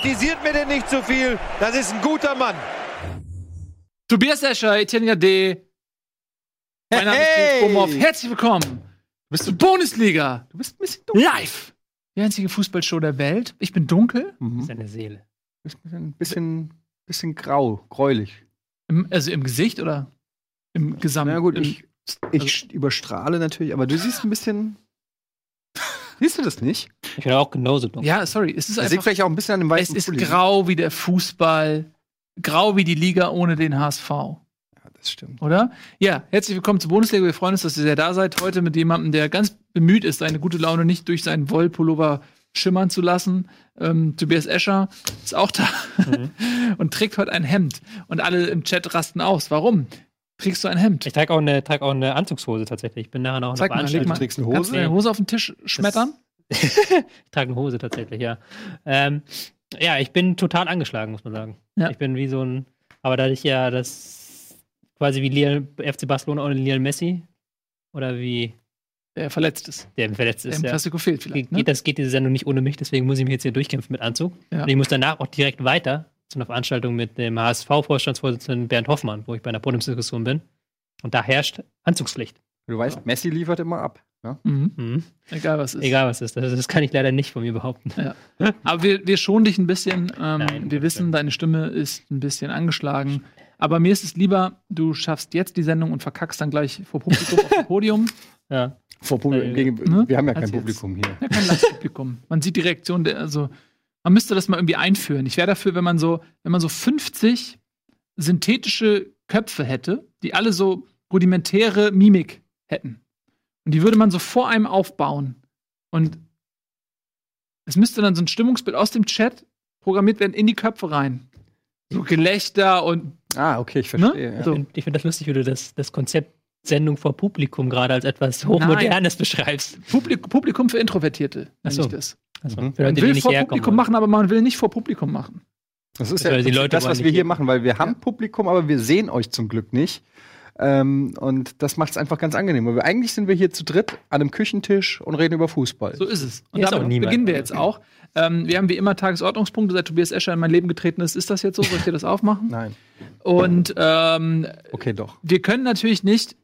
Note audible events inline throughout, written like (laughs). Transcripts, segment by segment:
Kritisiert mir denn nicht zu viel. Das ist ein guter Mann. Tobias Escher, Etienne D. Mein Name Hey! ist Bomhoff. Herzlich willkommen. Bist du Bundesliga? Du bist ein bisschen dunkel. Live. Die einzige Fußballshow der Welt. Ich bin dunkel. Mhm. Seine Seele. Du bist ein bisschen, bisschen grau, gräulich. Im, also im Gesicht oder im Gesamt? Na gut, im, ich, ich überstrahle natürlich, aber du siehst ein bisschen. Siehst du das nicht? Ich bin auch genauso dumm. Ja, sorry. Es ist Das liegt einfach. vielleicht auch ein bisschen an dem Es weißen ist Pulli. grau wie der Fußball. Grau wie die Liga ohne den HSV. Ja, das stimmt. oder? Ja, herzlich willkommen zur Bundesliga. Wir freuen uns, dass ihr sehr da seid. Heute mit jemandem, der ganz bemüht ist, seine gute Laune nicht durch seinen Wollpullover schimmern zu lassen. Ähm, Tobias Escher ist auch da (laughs) und trägt heute ein Hemd. Und alle im Chat rasten aus. Warum? Trägst du ein Hemd? Ich trage auch, eine, trag auch eine Anzugshose tatsächlich. Ich bin nachher noch Zeig auf einer mal, leg Du mal. Veranstaltung. trägst eine Kannst du Hose. deine Hose auf den Tisch schmettern? (laughs) Ich trage eine Hose tatsächlich, ja. Ähm, ja, ich bin total angeschlagen, muss man sagen. Ja. Ich bin wie so ein. Aber da ich ja das quasi wie Lionel, FC Barcelona ohne Lionel Messi oder wie Der verletzt ist. der verletzt Der ist, im ja. Klassiko fehlt vielleicht. Geht, Ne? das geht diese Sendung nicht ohne mich, deswegen muss ich mich jetzt hier durchkämpfen mit Anzug. Ja. Und ich muss danach auch direkt weiter zu einer Veranstaltung mit dem HSV-Vorstandsvorsitzenden Bernd Hoffmann, wo ich bei einer Podiumsdiskussion bin. Und da herrscht Anzugspflicht. Du weißt, Messi liefert immer ab. Ne? Mhm. Mhm. Egal was ist. Egal was ist. Das, das kann ich leider nicht von mir behaupten. Aber wir, wir schonen dich ein bisschen. Ähm, Nein, wir wissen, deine Stimme ist ein bisschen angeschlagen. Aber mir ist es lieber, du schaffst jetzt die Sendung und verkackst dann gleich vor Publikum auf dem Podium. (laughs) Ja. Vor Publikum, Äh, gegen, ne? Wir haben ja Als kein jetzt. Publikum hier. Ja, kein Live-Publikum. Man sieht die Reaktion der, also, man müsste das mal irgendwie einführen. Ich wäre dafür, wenn man so, wenn man so 50 synthetische Köpfe hätte, die alle so rudimentäre Mimik hätten. Und die würde man so vor einem aufbauen. Und es müsste dann so ein Stimmungsbild aus dem Chat programmiert werden in die Köpfe rein. So Gelächter und Ah, okay, ich verstehe. Ne? Ja. So. Ich finde das lustig, wie du das, das Konzept Sendung vor Publikum gerade als etwas Hochmodernes beschreibst. Publik Publikum für Introvertierte. Ach nenn so. ich das. Also, Mhm. für Man will nicht vor herkommen Publikum machen, aber man will nicht vor Publikum machen. Das ist Weil ja die Leute das, was wir hier machen, weil wir haben Ja. Publikum, aber wir sehen euch zum Glück nicht. Ähm, und das macht es einfach ganz angenehm. Weil wir, eigentlich sind wir hier zu dritt an einem Küchentisch und reden über Fußball. So ist es. Und Hier ist damit beginnen wir jetzt auch. Ähm, wir haben wie immer Tagesordnungspunkte, seit Tobias Escher in mein Leben getreten ist. Ist das jetzt so? Soll ich dir das aufmachen? (laughs) Nein. Und ähm, Okay, doch. wir können natürlich nicht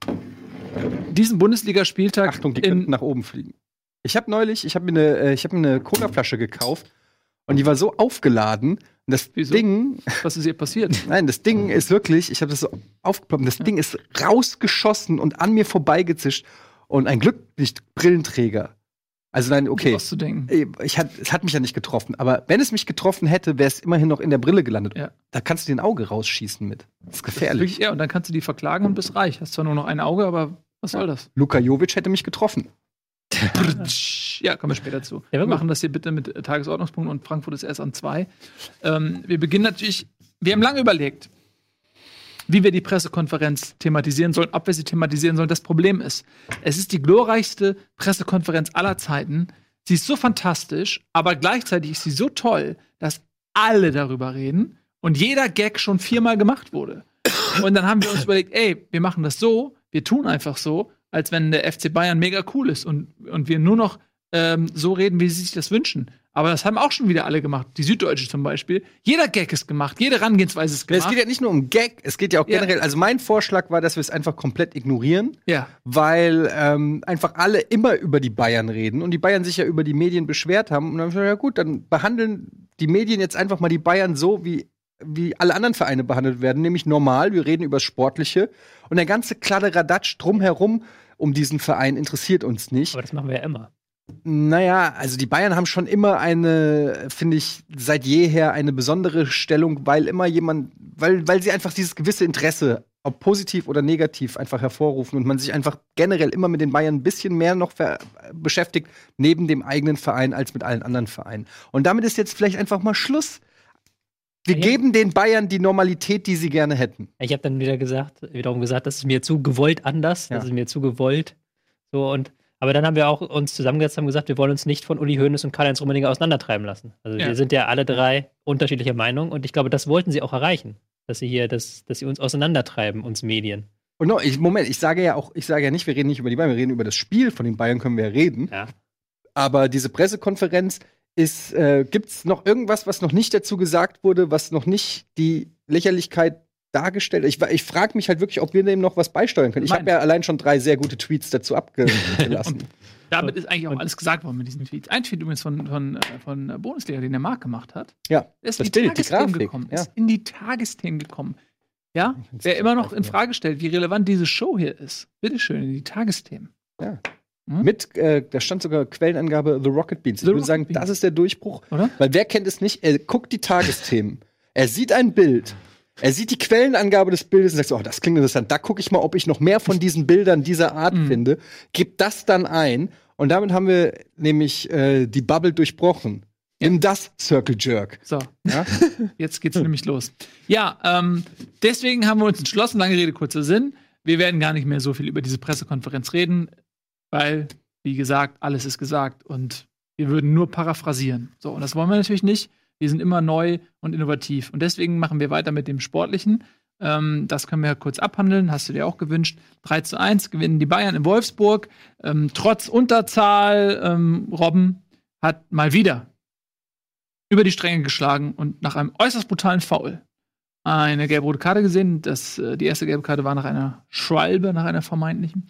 diesen Bundesligaspieltag Achtung, die in, könnten nach oben fliegen. Ich habe neulich, ich habe mir eine, äh, ich habe mir eine Cola-Flasche gekauft und die war so aufgeladen. Das Wieso? Ding, was ist hier passiert? (laughs) nein, das Ding ist wirklich, ich habe das so aufgeploppt, das Ding ist rausgeschossen und an mir vorbeigezischt. Und ein Glück bin ich Brillenträger. Also nein, okay. Auszudenken. Ey, Ich hat, es hat mich ja nicht getroffen, aber wenn es mich getroffen hätte, wäre es immerhin noch in der Brille gelandet. Ja. Da kannst du dir ein Auge rausschießen mit. Das ist gefährlich. Wirklich, ja, und dann kannst du die verklagen und bist reich. Hast zwar nur noch ein Auge, aber was soll das? Luka Jovic hätte mich getroffen. Ja, kommen wir später zu. Ja, wir machen das hier bitte mit Tagesordnungspunkten und Frankfurt ist erst an zwei. Ähm, wir beginnen natürlich, wir haben lange überlegt, wie wir die Pressekonferenz thematisieren sollen, ob wir sie thematisieren sollen. Das Problem ist, es ist die glorreichste Pressekonferenz aller Zeiten. Sie ist so fantastisch, aber gleichzeitig ist sie so toll, dass alle darüber reden und jeder Gag schon viermal gemacht wurde. Und dann haben wir uns überlegt, ey, wir machen das so, wir tun einfach so, als wenn der FC Bayern mega cool ist und, und wir nur noch ähm, so reden, wie sie sich das wünschen. Aber das haben auch schon wieder alle gemacht. Die Süddeutsche zum Beispiel. Jeder Gag ist gemacht, jede Herangehensweise ist Es gemacht. geht ja nicht nur um Gag, es geht ja auch Ja. generell. Also mein Vorschlag war, dass wir es einfach komplett ignorieren, ja. weil ähm, einfach alle immer über die Bayern reden und die Bayern sich ja über die Medien beschwert haben. Und dann haben wir gesagt, ja gut, dann behandeln die Medien jetzt einfach mal die Bayern so, wie, wie alle anderen Vereine behandelt werden, nämlich normal. Wir reden über das Sportliche und der ganze Kladderadatsch drumherum um diesen Verein interessiert uns nicht. Aber das machen wir ja immer. Naja, also die Bayern haben schon immer eine, finde ich, seit jeher eine besondere Stellung, weil immer jemand, weil, weil sie einfach dieses gewisse Interesse, ob positiv oder negativ, einfach hervorrufen und man sich einfach generell immer mit den Bayern ein bisschen mehr noch beschäftigt, neben dem eigenen Verein als mit allen anderen Vereinen. Und damit ist jetzt vielleicht einfach mal Schluss. Wir geben den Bayern die Normalität, die sie gerne hätten. Ich habe dann wieder gesagt, wiederum gesagt, das ist mir zu gewollt anders, Ja. das ist mir zu gewollt. So und aber dann haben wir auch uns zusammengesetzt und gesagt, wir wollen uns nicht von Uli Hoeneß und Karl-Heinz Rummenigge auseinandertreiben lassen. Also Ja. wir sind ja alle drei unterschiedlicher Meinung und ich glaube, das wollten sie auch erreichen, dass sie hier, das, dass sie uns auseinandertreiben, uns Medien. Und no, ich, Moment, ich sage ja auch, ich sage ja nicht, wir reden nicht über die Bayern, wir reden über das Spiel von den Bayern, können wir ja reden. Ja. Aber diese Pressekonferenz ist, äh, gibt es noch irgendwas, was noch nicht dazu gesagt wurde, was noch nicht die Lächerlichkeit dargestellt? Ich, ich frage mich halt wirklich, ob wir dem noch was beisteuern können. Ich habe ja allein schon drei sehr gute Tweets dazu abgelassen. (laughs) Damit ist eigentlich auch alles gesagt worden mit diesen Tweets. Ein Tweet übrigens von, von, äh, von Bundesliga, den der Marc gemacht hat. ja, Der ist das in die Tagesthemen gekommen. Ja. Ist in die Tagesthemen gekommen. Ja, wer immer noch in Frage stellt, wie relevant diese Show hier ist, bitteschön, in die Tagesthemen. Ja. Hm? Mit, äh, da stand sogar Quellenangabe The Rocket Beans. Ich The würde sagen, Rocket Beans. das ist der Durchbruch. Oder? Weil wer kennt es nicht? Er guckt die Tagesthemen. er sieht ein Bild. Er sieht die Quellenangabe des Bildes und sagt so, oh, das klingt interessant. Da gucke ich mal, ob ich noch mehr von diesen Bildern dieser Art Mhm. finde. Gibt das dann ein. Und damit haben wir nämlich äh, die Bubble durchbrochen. Nimm das, Circle Jerk. So, Ja? (laughs) jetzt geht's nämlich los. Ja, ähm, deswegen haben wir uns entschlossen, lange Rede, kurzer Sinn. Wir werden gar nicht mehr so viel über diese Pressekonferenz reden, weil, wie gesagt, alles ist gesagt und wir würden nur paraphrasieren. So, und das wollen wir natürlich nicht. Wir sind immer neu und innovativ. Und deswegen machen wir weiter mit dem Sportlichen. Ähm, das können wir kurz abhandeln, hast du dir auch gewünscht. 3 zu 1 gewinnen die Bayern in Wolfsburg. Ähm, trotz Unterzahl, ähm, Robben hat mal wieder über die Stränge geschlagen und nach einem äußerst brutalen Foul eine gelb-rote Karte gesehen. Das, äh, die erste gelbe Karte war nach einer Schwalbe, nach einer vermeintlichen.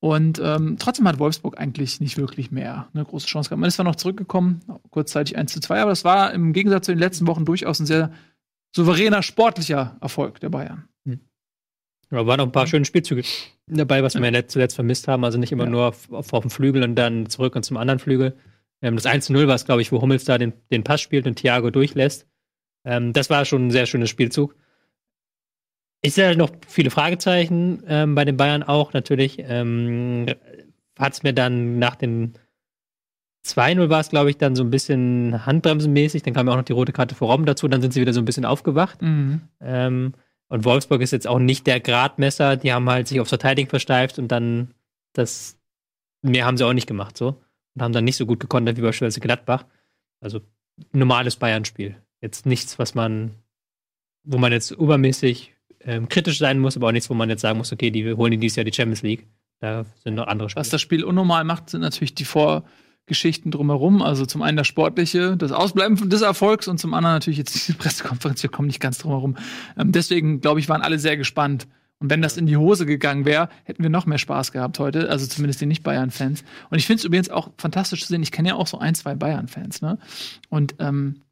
Und ähm, trotzdem hat Wolfsburg eigentlich nicht wirklich mehr eine große Chance gehabt. Man ist zwar noch zurückgekommen, kurzzeitig 1 zu 2, aber das war im Gegensatz zu den letzten Wochen durchaus ein sehr souveräner sportlicher Erfolg der Bayern. Da waren noch ein paar schöne Spielzüge dabei, was wir ja letzt- zuletzt vermisst haben. Also nicht immer Ja. nur auf, auf, auf dem Flügel und dann zurück und zum anderen Flügel. Ähm, das 1-0 war es, glaube ich, wo Hummels da den, den Pass spielt und Thiago durchlässt. Ähm, das war schon ein sehr schönes Spielzug. Ich sehe halt noch viele Fragezeichen ähm, bei den Bayern auch natürlich. Ähm, Hat es mir dann nach dem 2-0 war es, glaube ich, dann so ein bisschen handbremsenmäßig. Dann kam ja auch noch die rote Karte für Robben dazu. Dann sind sie wieder so ein bisschen aufgewacht. Mhm. Ähm, und Wolfsburg ist jetzt auch nicht der Gradmesser. Die haben halt sich aufs Verteidigen versteift und dann das mehr haben sie auch nicht gemacht so und haben dann nicht so gut gekontert wie beispielsweise Gladbach. Also normales Bayern-Spiel. Jetzt nichts, was man, wo man jetzt übermäßig ähm, kritisch sein muss, aber auch nichts, wo man jetzt sagen muss, okay, die holen die dieses Jahr die Champions League. Da sind noch andere Spiele. Was das Spiel unnormal macht, sind natürlich die Vorgeschichten drumherum. Also zum einen das Sportliche, das Ausbleiben des Erfolgs und zum anderen natürlich jetzt diese (laughs) Pressekonferenz. Wir kommen nicht ganz drum herum. Ähm, deswegen, glaube ich, waren alle sehr gespannt. Und wenn das in die Hose gegangen wäre, hätten wir noch mehr Spaß gehabt heute. Also zumindest die Nicht-Bayern-Fans. Und ich finde es übrigens auch fantastisch zu sehen. Ich kenne ja auch so ein, zwei Bayern-Fans, ne? Und ähm,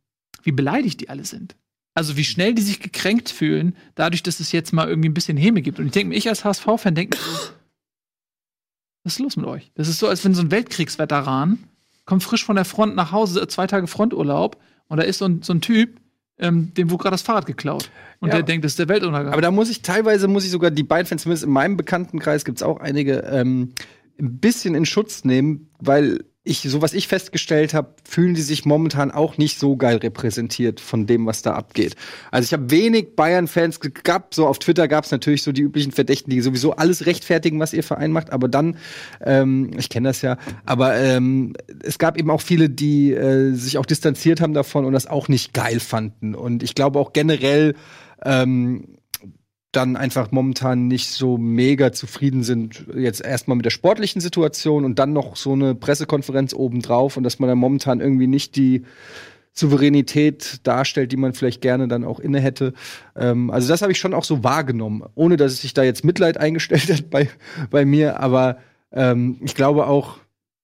wie beleidigt die alle sind. Also wie schnell die sich gekränkt fühlen, dadurch, dass es jetzt mal irgendwie ein bisschen Häme gibt. Und ich denke mir, ich als HSV-Fan denke mir so, was ist los mit euch? Das ist so, als wenn so ein Weltkriegsveteran kommt frisch von der Front nach Hause, zwei Tage Fronturlaub, und da ist so ein, so ein Typ, ähm, dem wurde gerade das Fahrrad geklaut. Und Ja. der denkt, das ist der Weltuntergang. Aber da muss ich teilweise, muss ich sogar die beiden Fans, zumindest in meinem Bekanntenkreis gibt es auch einige, ähm, ein bisschen in Schutz nehmen, weil ich, so was ich festgestellt habe, fühlen die sich momentan auch nicht so geil repräsentiert von dem, was da abgeht. Also ich habe wenig Bayern-Fans gehabt, so auf Twitter gab es natürlich so die üblichen Verdächtigen, die sowieso alles rechtfertigen, was ihr Verein macht, aber dann, ähm, ich kenne das ja, aber ähm, es gab eben auch viele, die äh, sich auch distanziert haben davon und das auch nicht geil fanden. Und ich glaube auch generell, ähm, dann einfach momentan nicht so mega zufrieden sind, jetzt erstmal mit der sportlichen Situation und dann noch so eine Pressekonferenz obendrauf und dass man dann momentan irgendwie nicht die Souveränität darstellt, die man vielleicht gerne dann auch inne hätte. Ähm, also das habe ich schon auch so wahrgenommen, ohne dass es sich da jetzt Mitleid eingestellt (laughs) hat bei, bei mir, aber ähm, ich glaube auch,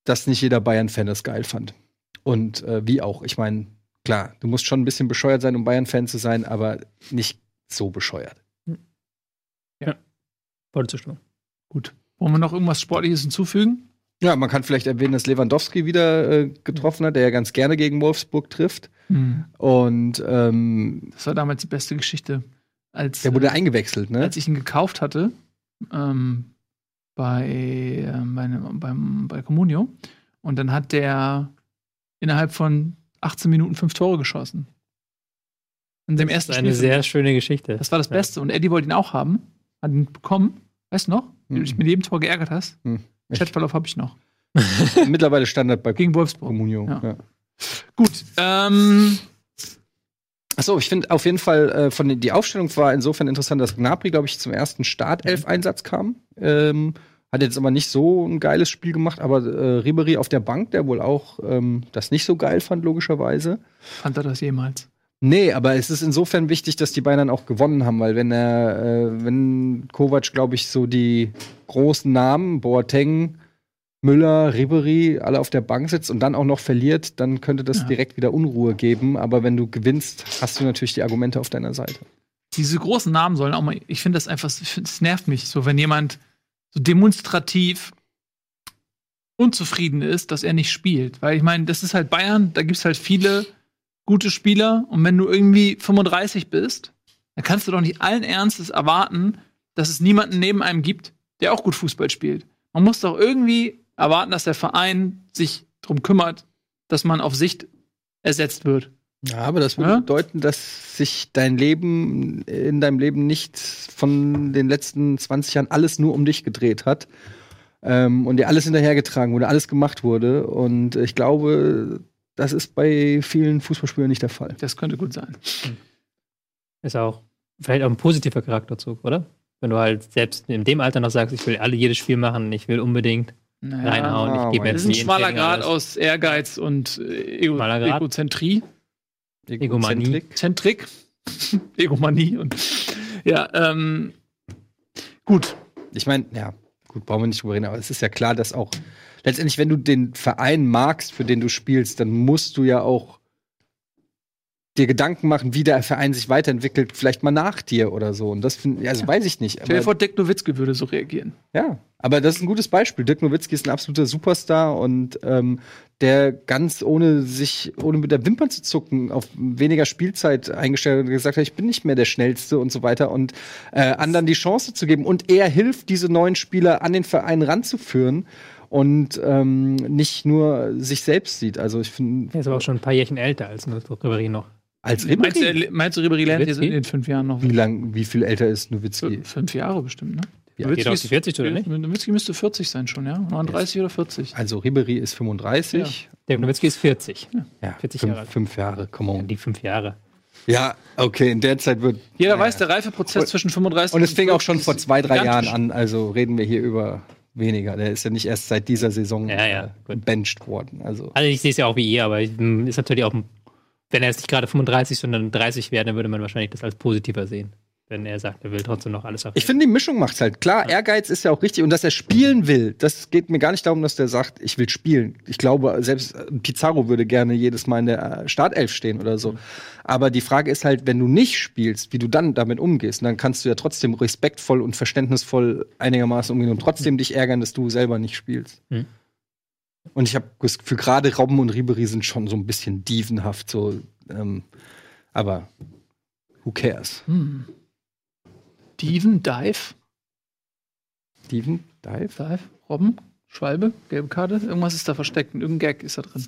dass nicht jeder Bayern-Fan das geil fand. Und äh, wie auch, ich meine, klar, du musst schon ein bisschen bescheuert sein, um Bayern-Fan zu sein, aber nicht so bescheuert. Volle Zustimmung. Gut. Wollen wir noch irgendwas Sportliches hinzufügen? Ja, man kann vielleicht erwähnen, dass Lewandowski wieder äh, getroffen hat, der ja ganz gerne gegen Wolfsburg trifft. Und ähm, Das war damals die beste Geschichte. Als, der wurde äh, eingewechselt, ne? als ich ihn gekauft hatte, ähm, bei, ähm, bei, beim, bei Comunio. Und dann hat der innerhalb von 18 Minuten fünf Tore geschossen. In dem Das ersten ist eine Spiel. sehr schöne Geschichte. Das war das Ja. Beste. Und Eddie wollte ihn auch haben. Hat ihn bekommen. Weißt du noch? Wie du Mhm. dich mit jedem Tor geärgert hast. Hm. Chatverlauf habe ich noch. (laughs) Mittlerweile Standard bei Gegen Wolfsburg. Comunio. Ja. Ja. Gut. Ähm, Achso, ich finde auf jeden Fall, äh, von den, die Aufstellung war insofern interessant, dass Gnabry, glaube ich, zum ersten Startelf-Einsatz kam. Ähm, Hat jetzt aber nicht so ein geiles Spiel gemacht, aber äh, Ribery auf der Bank, der wohl auch ähm, das nicht so geil fand, logischerweise. Fand er das jemals? Nee, aber es ist insofern wichtig, dass die beiden dann auch gewonnen haben, weil wenn er, äh, wenn Kovac, glaube ich, so die großen Namen, Boateng, Müller, Ribery, alle auf der Bank sitzt und dann auch noch verliert, dann könnte das Ja. direkt wieder Unruhe geben. Aber wenn du gewinnst, hast du natürlich die Argumente auf deiner Seite. Diese großen Namen sollen auch mal, ich finde das einfach, es nervt mich so, wenn jemand so demonstrativ unzufrieden ist, dass er nicht spielt. Weil ich meine, das ist halt Bayern, da gibt es halt viele gute Spieler und wenn du irgendwie 35 bist, dann kannst du doch nicht allen Ernstes erwarten, dass es niemanden neben einem gibt, der auch gut Fußball spielt. Man muss doch irgendwie erwarten, dass der Verein sich darum kümmert, dass man auf Sicht ersetzt wird. Ja, aber das würde Ja? bedeuten, dass sich dein Leben in deinem Leben nicht von den letzten 20 Jahren alles nur um dich gedreht hat. Ähm, und dir alles hinterhergetragen wurde, alles gemacht wurde. Und ich glaube, das ist bei vielen Fußballspielern nicht der Fall. Das könnte gut sein. Ist auch vielleicht auch ein positiver Charakterzug, oder? Wenn du halt selbst in dem Alter noch sagst, ich will alle jedes Spiel machen, ich will unbedingt Naja, reinhauen, ich gebe aber mir Das ist ein schmaler Grad aus Ehrgeiz und äh, Ego? Egozentrie. Egomanie. Zentrik. (laughs) Egomanie. Und, ja, ähm, gut. Ich meine, ja, gut, brauchen wir nicht drüber reden, aber es ist ja klar, dass auch letztendlich, wenn du den Verein magst, für den du spielst, dann musst du ja auch dir Gedanken machen, wie der Verein sich weiterentwickelt, vielleicht mal nach dir oder so. Und das finde also weiß ich nicht. Stell dir vor, Dirk Nowitzki würde so reagieren. Ja, aber das ist ein gutes Beispiel. Dirk Nowitzki ist ein absoluter Superstar und ähm, der ganz ohne sich, ohne mit der Wimpern zu zucken, auf weniger Spielzeit eingestellt hat und gesagt hat, ich bin nicht mehr der Schnellste und so weiter und äh, anderen die Chance zu geben. Und er hilft, diese neuen Spieler an den Verein ranzuführen und ähm, nicht nur sich selbst sieht. Also ich finde, Er ist aber auch schon ein paar Jährchen älter als Ribéry noch. als Meinst du, Ribéry, er- meinst du, Ribéry lernt jetzt in den fünf Jahren noch? wie lang, wie viel älter ist Nowitzki? Fünf, Jahre bestimmt, ne? Ja, Nowitzki geht auf ist- die 40 oder nicht? Nowitzki müsste 40 sein schon, ja? 39 oder 40. Also Ribéry ist 35. Der Nowitzki ist 40. Ja, 40 fünf, Jahre alt. fünf Jahre, come Ja, on. die fünf Jahre. Ja, okay, in der Zeit wird Jeder Ja, weiß, ja. der Reifeprozess Und- zwischen 35 Und es fing auch schon 40 vor zwei, drei gigantisch. Jahren an, also reden wir hier über weniger. Der ist ja nicht erst seit dieser Saison Ja, ja, bencht worden. Also Also ich sehe es ja auch wie ihr, aber ich, m, ist natürlich auch, wenn er jetzt nicht gerade 35, sondern 30 wäre, dann würde man wahrscheinlich das als positiver sehen. Wenn er sagt, er will trotzdem noch alles auf. ich finde, die Mischung macht's halt. Klar, Ehrgeiz ist ja auch richtig und dass er spielen will, das geht mir gar nicht darum, dass der sagt, ich will spielen. Ich glaube, selbst äh, Pizarro würde gerne jedes Mal in der äh, Startelf stehen oder so. Aber die Frage ist halt, wenn du nicht spielst, wie du dann damit umgehst. Und dann kannst du ja trotzdem respektvoll und verständnisvoll einigermaßen umgehen und trotzdem dich ärgern, dass du selber nicht spielst. Mhm. Und ich habe das Gefühl, gerade Robben und Ribery sind schon so ein bisschen dievenhaft, so. Ähm, aber who cares? Hm. Steven, Dive, Dieven, Dive? Dive, Robben, Schwalbe, gelbe Karte, irgendwas ist da versteckt, irgendein Gag ist da drin.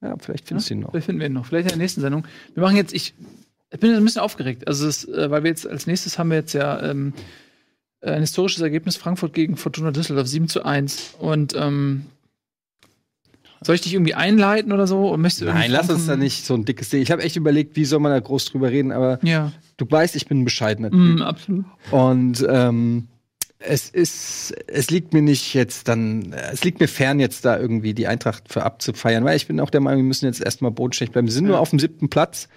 Ja, vielleicht findest du ihn noch. Vielleicht finden wir ihn noch. Vielleicht in der nächsten Sendung. Wir machen jetzt, ich, ich bin jetzt ein bisschen aufgeregt. Also, es, äh, weil wir jetzt als nächstes haben wir jetzt ja ähm, ein historisches Ergebnis: Frankfurt gegen Fortuna Düsseldorf 7 zu 1. Und ähm, soll ich dich irgendwie einleiten oder so? Und möchtest Nein, lass uns da nicht so ein dickes Ding. Ich habe echt überlegt, wie soll man da groß drüber reden, aber Ja, du weißt, ich bin ein bescheidener Typ. mm, absolut. Und ähm, es ist, es liegt mir nicht jetzt dann, es liegt mir fern, jetzt da irgendwie die Eintracht für abzufeiern, weil ich bin auch der Meinung, wir müssen jetzt erstmal bodenständig bleiben. Wir sind nur Ja. auf dem siebten Platz,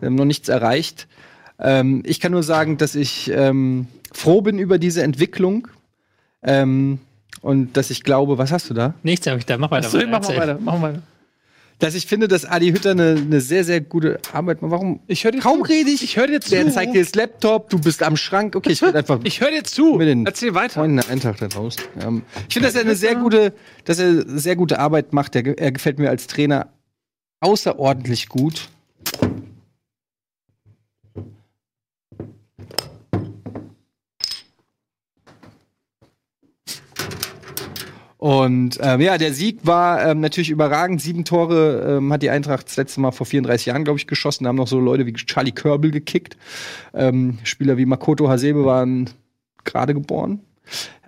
wir haben noch nichts erreicht. Ähm, ich kann nur sagen, dass ich ähm, froh bin über diese Entwicklung ähm, und dass ich glaube, was hast du da? Nichts habe ich da. Mach weiter. Achso, wir Erzähl. weiter. Machen wir weiter. Dass ich finde, dass Adi Hütter eine, eine sehr, sehr gute Arbeit macht. Warum? Ich höre dir Kaum zu. rede ich. Ich höre dir zu. Der zeigt dir das Laptop, du bist am Schrank. Okay, ich werde (laughs) einfach Ich höre dir zu. mit den Erzähl weiter. Freunden der Eintracht da draußen. Ähm, ich finde, dass er eine sehr gute, dass er sehr gute Arbeit macht. Er, er gefällt mir als Trainer außerordentlich gut. Und ähm, ja, der Sieg war ähm, natürlich überragend. Sieben Tore ähm, hat die Eintracht das letzte Mal vor 34 Jahren, glaube ich, geschossen. Da haben noch so Leute wie Charlie Körbel gekickt. Ähm, Spieler wie Makoto Hasebe waren gerade geboren.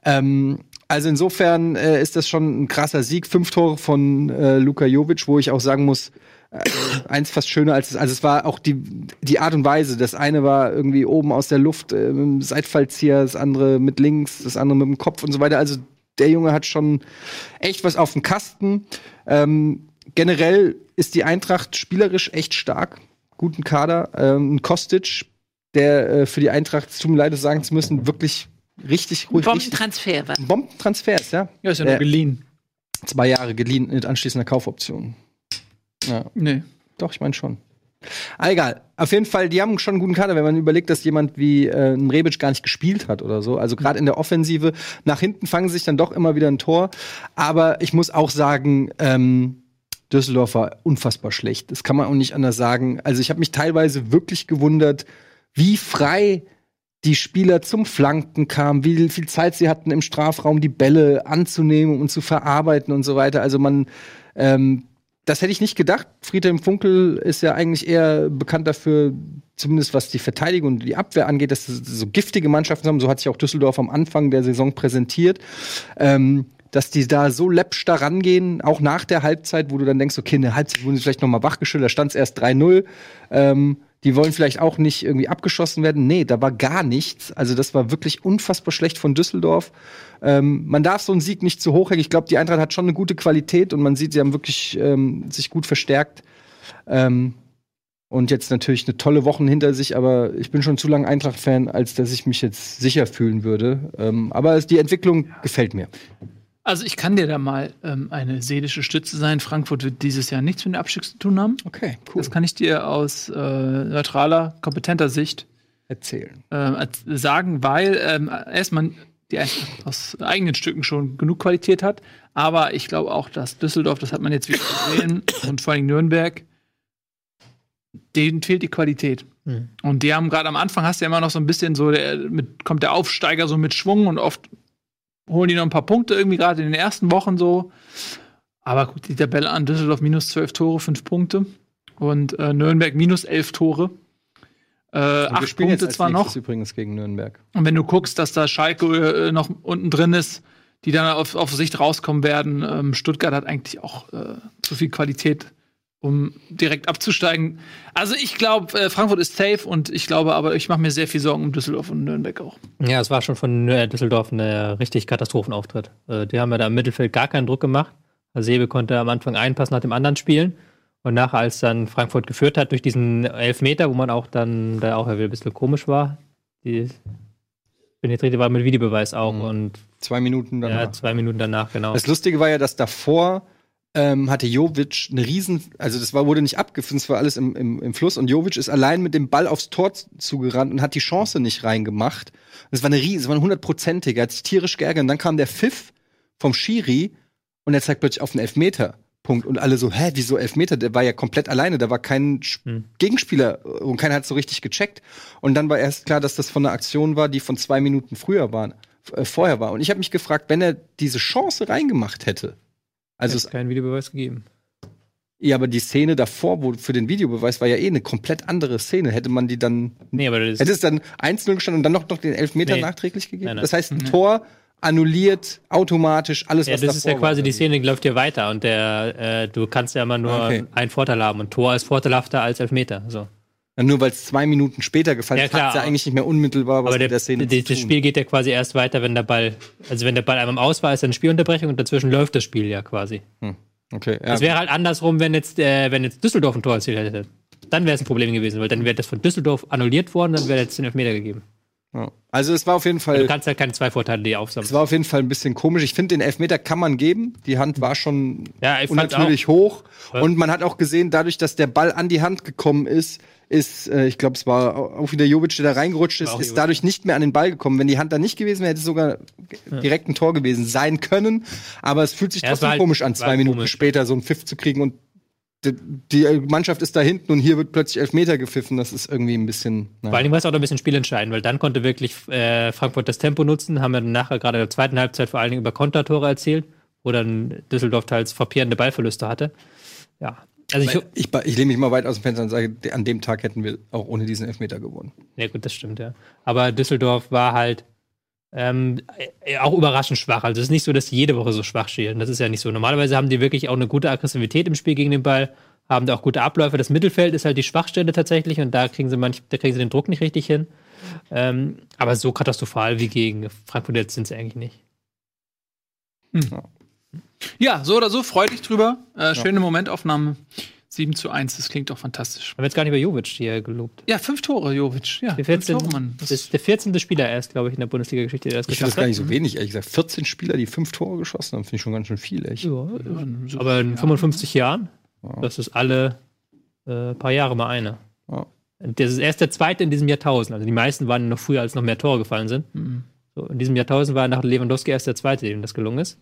Ähm, also insofern äh, ist das schon ein krasser Sieg. Fünf Tore von äh, Luka Jovic, wo ich auch sagen muss, äh, eins fast schöner als es. Also es war auch die, die Art und Weise. Das eine war irgendwie oben aus der Luft, äh, mit dem Seitfallzieher, das andere mit links, das andere mit dem Kopf und so weiter. Also der Junge hat schon echt was auf dem Kasten. Ähm, generell ist die Eintracht spielerisch echt stark. Guten Kader. Ähm, Kostic, der äh, für die Eintracht, es tut mir leid, das sagen zu müssen, wirklich richtig ruhig. Bombentransfer. Ein Bombentransfer ist, ja. Ja, ist ja nur Äh, geliehen. Zwei Jahre geliehen mit anschließender Kaufoption. Ja, Nee. doch, ich meine schon. Ah, egal. Auf jeden Fall, die haben schon einen guten Kader, wenn man überlegt, dass jemand wie äh, ein Rebic gar nicht gespielt hat oder so. Also gerade in der Offensive, nach hinten fangen sie sich dann doch immer wieder ein Tor. Aber ich muss auch sagen, ähm, Düsseldorf war unfassbar schlecht. Das kann man auch nicht anders sagen. Also ich habe mich teilweise wirklich gewundert, wie frei die Spieler zum Flanken kamen, wie viel Zeit sie hatten im Strafraum, die Bälle anzunehmen und zu verarbeiten und so weiter. Also man, ähm, das hätte ich nicht gedacht. Friedhelm Funkel ist ja eigentlich eher bekannt dafür, zumindest was die Verteidigung und die Abwehr angeht, dass sie so giftige Mannschaften haben. So hat sich auch Düsseldorf am Anfang der Saison präsentiert. Ähm, dass die da so läppsch da rangehen, auch nach der Halbzeit, wo du dann denkst, okay, in der Halbzeit wurden sie vielleicht noch mal wachgeschüttelt, da stand es erst 3-0. Ähm, die wollen vielleicht auch nicht irgendwie abgeschossen werden. Nee, da war gar nichts. Also das war wirklich unfassbar schlecht von Düsseldorf. Ähm, man darf so einen Sieg nicht zu hoch hängen. Ich glaube, die Eintracht hat schon eine gute Qualität und man sieht, sie haben wirklich ähm, sich gut verstärkt. Ähm, und jetzt natürlich eine tolle Wochen hinter sich, aber ich bin schon zu lange Eintracht-Fan, als dass ich mich jetzt sicher fühlen würde. Ähm, aber die Entwicklung gefällt mir. Also ich kann dir da mal ähm, eine seelische Stütze sein. Frankfurt wird dieses Jahr nichts mit dem Abstieg zu tun haben. Okay, Das kann ich dir aus äh, neutraler, kompetenter Sicht Erzählen. äh, sagen, weil ähm, erstmal die aus eigenen Stücken schon genug Qualität hat. Aber ich glaube auch, dass Düsseldorf, das hat man jetzt wieder gesehen, (coughs) und vor allem Nürnberg, denen fehlt die Qualität. Hm. Und die haben gerade am Anfang hast du ja immer noch so ein bisschen so, der, mit, kommt der Aufsteiger so mit Schwung und oft holen die noch ein paar Punkte irgendwie gerade in den ersten Wochen so. Aber guck die Tabelle an, Düsseldorf minus 12 Tore, 5 Punkte. Und äh, Nürnberg minus 11 Tore. Äh, acht Punkte zwar noch. übrigens gegen Nürnberg. Und wenn du guckst, dass da Schalke äh, noch unten drin ist, die dann auf, auf Sicht rauskommen werden, ähm, Stuttgart hat eigentlich auch äh, zu viel Qualität, um direkt abzusteigen. Also ich glaube, äh, Frankfurt ist safe und ich glaube aber, ich mache mir sehr viel Sorgen um Düsseldorf und Nürnberg auch. Ja, es war schon von äh, Düsseldorf ein richtig Katastrophenauftritt. Äh, die haben ja da im Mittelfeld gar keinen Druck gemacht. Sebe konnte am Anfang einen Pass nach dem anderen spielen. Und nachher, als dann Frankfurt geführt hat durch diesen Elfmeter, wo man auch dann, da auch ein bisschen komisch war, die penetrierte war mit Videobeweis auch Mhm. und Zwei Minuten danach. ja, zwei Minuten danach, genau. Das Lustige war ja, dass davor ähm, hatte Jovic eine riesen, also das war, wurde nicht abgepfiffen, es war alles im, im, im Fluss und Jovic ist allein mit dem Ball aufs Tor zugerannt und hat die Chance nicht reingemacht. Das war eine riesen, das war eine hundertprozentige, hat sich tierisch geärgert und dann kam der Pfiff vom Schiri und er zeigt plötzlich auf den Elfmeter. Punkt. Und alle so, hä, wieso Elfmeter? Der war ja komplett alleine, da war kein Hm. Gegenspieler und keiner hat so richtig gecheckt. Und dann war erst klar, dass das von einer Aktion war, die von zwei Minuten früher war, äh, vorher war. Und ich habe mich gefragt, wenn er diese Chance reingemacht hätte, also es es, keinen Videobeweis gegeben. ja, aber die Szene davor, wo für den Videobeweis war ja eh eine komplett andere Szene. Hätte man die dann, Nee, aber das hätte es dann 1-0 gestanden und dann noch, noch den Elfmeter Nee. nachträglich gegeben? Nein, nein. Das heißt, ein Tor annulliert automatisch alles, Ja, was das ist ja davor war, quasi die? Szene, die läuft ja weiter und der, äh, du kannst ja immer nur Okay. einen Vorteil haben und Tor ist vorteilhafter als Elfmeter. So. Ja, nur weil es zwei Minuten später gefallen Ja, ist, klar. hat ja eigentlich nicht mehr unmittelbar was Aber der, mit der Szene zu das. Spiel geht ja quasi erst weiter, wenn der Ball, also wenn der Ball einmal im Aus war, ist dann Spielunterbrechung und dazwischen läuft das Spiel ja quasi. Okay, ja. Es wäre halt andersrum, wenn jetzt, äh, wenn jetzt Düsseldorf ein Tor erzielt hätte. Dann wäre es ein Problem gewesen, weil dann wäre das von Düsseldorf annulliert worden, dann wäre jetzt den Elfmeter gegeben. ja. Also es war auf jeden Fall. Du kannst halt keine zwei Vorteile die Es aufsammeln. war auf jeden Fall ein bisschen komisch. Ich finde, den Elfmeter kann man geben. Die Hand war schon Ja, unnatürlich hoch. Ja. Und man hat auch gesehen, dadurch, dass der Ball an die Hand gekommen ist, ist, äh, ich glaube, es war auch wieder Jovic, der da reingerutscht ist, ist dadurch nicht mehr an den Ball gekommen. Wenn die Hand da nicht gewesen wäre, hätte es sogar direkt ein Tor gewesen sein können. Aber es fühlt sich Ja, trotzdem halt- komisch an, zwei halt Minuten komisch. später so einen Pfiff zu kriegen und die, die Mannschaft ist da hinten und hier wird plötzlich Elfmeter gepfiffen. Das ist irgendwie ein bisschen. Vor allen Dingen war es auch noch ein bisschen spielentscheidend, weil dann konnte wirklich äh, Frankfurt das Tempo nutzen, haben wir dann nachher gerade in der zweiten Halbzeit vor allen Dingen über Kontertore erzielt, wo dann Düsseldorf teils frappierende Ballverluste hatte. Ja, also ich, Ich, ich, ich lehne mich mal weit aus dem Fenster und sage, an dem Tag hätten wir auch ohne diesen Elfmeter gewonnen. Ja, gut, das stimmt, ja. Aber Düsseldorf war halt ähm, äh, auch überraschend schwach. Also es ist nicht so, dass die jede Woche so schwach spielen. Das ist ja nicht so. Normalerweise haben die wirklich auch eine gute Aggressivität im Spiel gegen den Ball, haben da auch gute Abläufe. Das Mittelfeld ist halt die Schwachstelle tatsächlich und da kriegen sie manch, da kriegen sie den Druck nicht richtig hin. Ähm, aber so katastrophal wie gegen Frankfurt jetzt sind sie eigentlich nicht. Ja, so oder so, freu dich drüber. Äh, schöne Momentaufnahme. 7 zu 1, das klingt doch fantastisch. Haben wir jetzt gar nicht über Jovic hier gelobt. Ja, fünf Tore, Jovic. Ja, Der fünf 14, Tore, Mann. Das ist der 14. Spieler erst, glaube ich, in der Bundesliga-Geschichte, der das Ich finde das gar nicht so wenig, ehrlich gesagt. 14 Spieler, die fünf Tore geschossen haben, finde ich schon ganz schön viel, echt. Ja, aber in 55 Jahren, das ist alle äh, paar Jahre mal eine. Ja. Und Das ist erst der zweite in diesem Jahrtausend. Also die meisten waren noch früher, als noch mehr Tore gefallen sind. So, in diesem Jahrtausend war nach Lewandowski erst der zweite, dem das gelungen ist.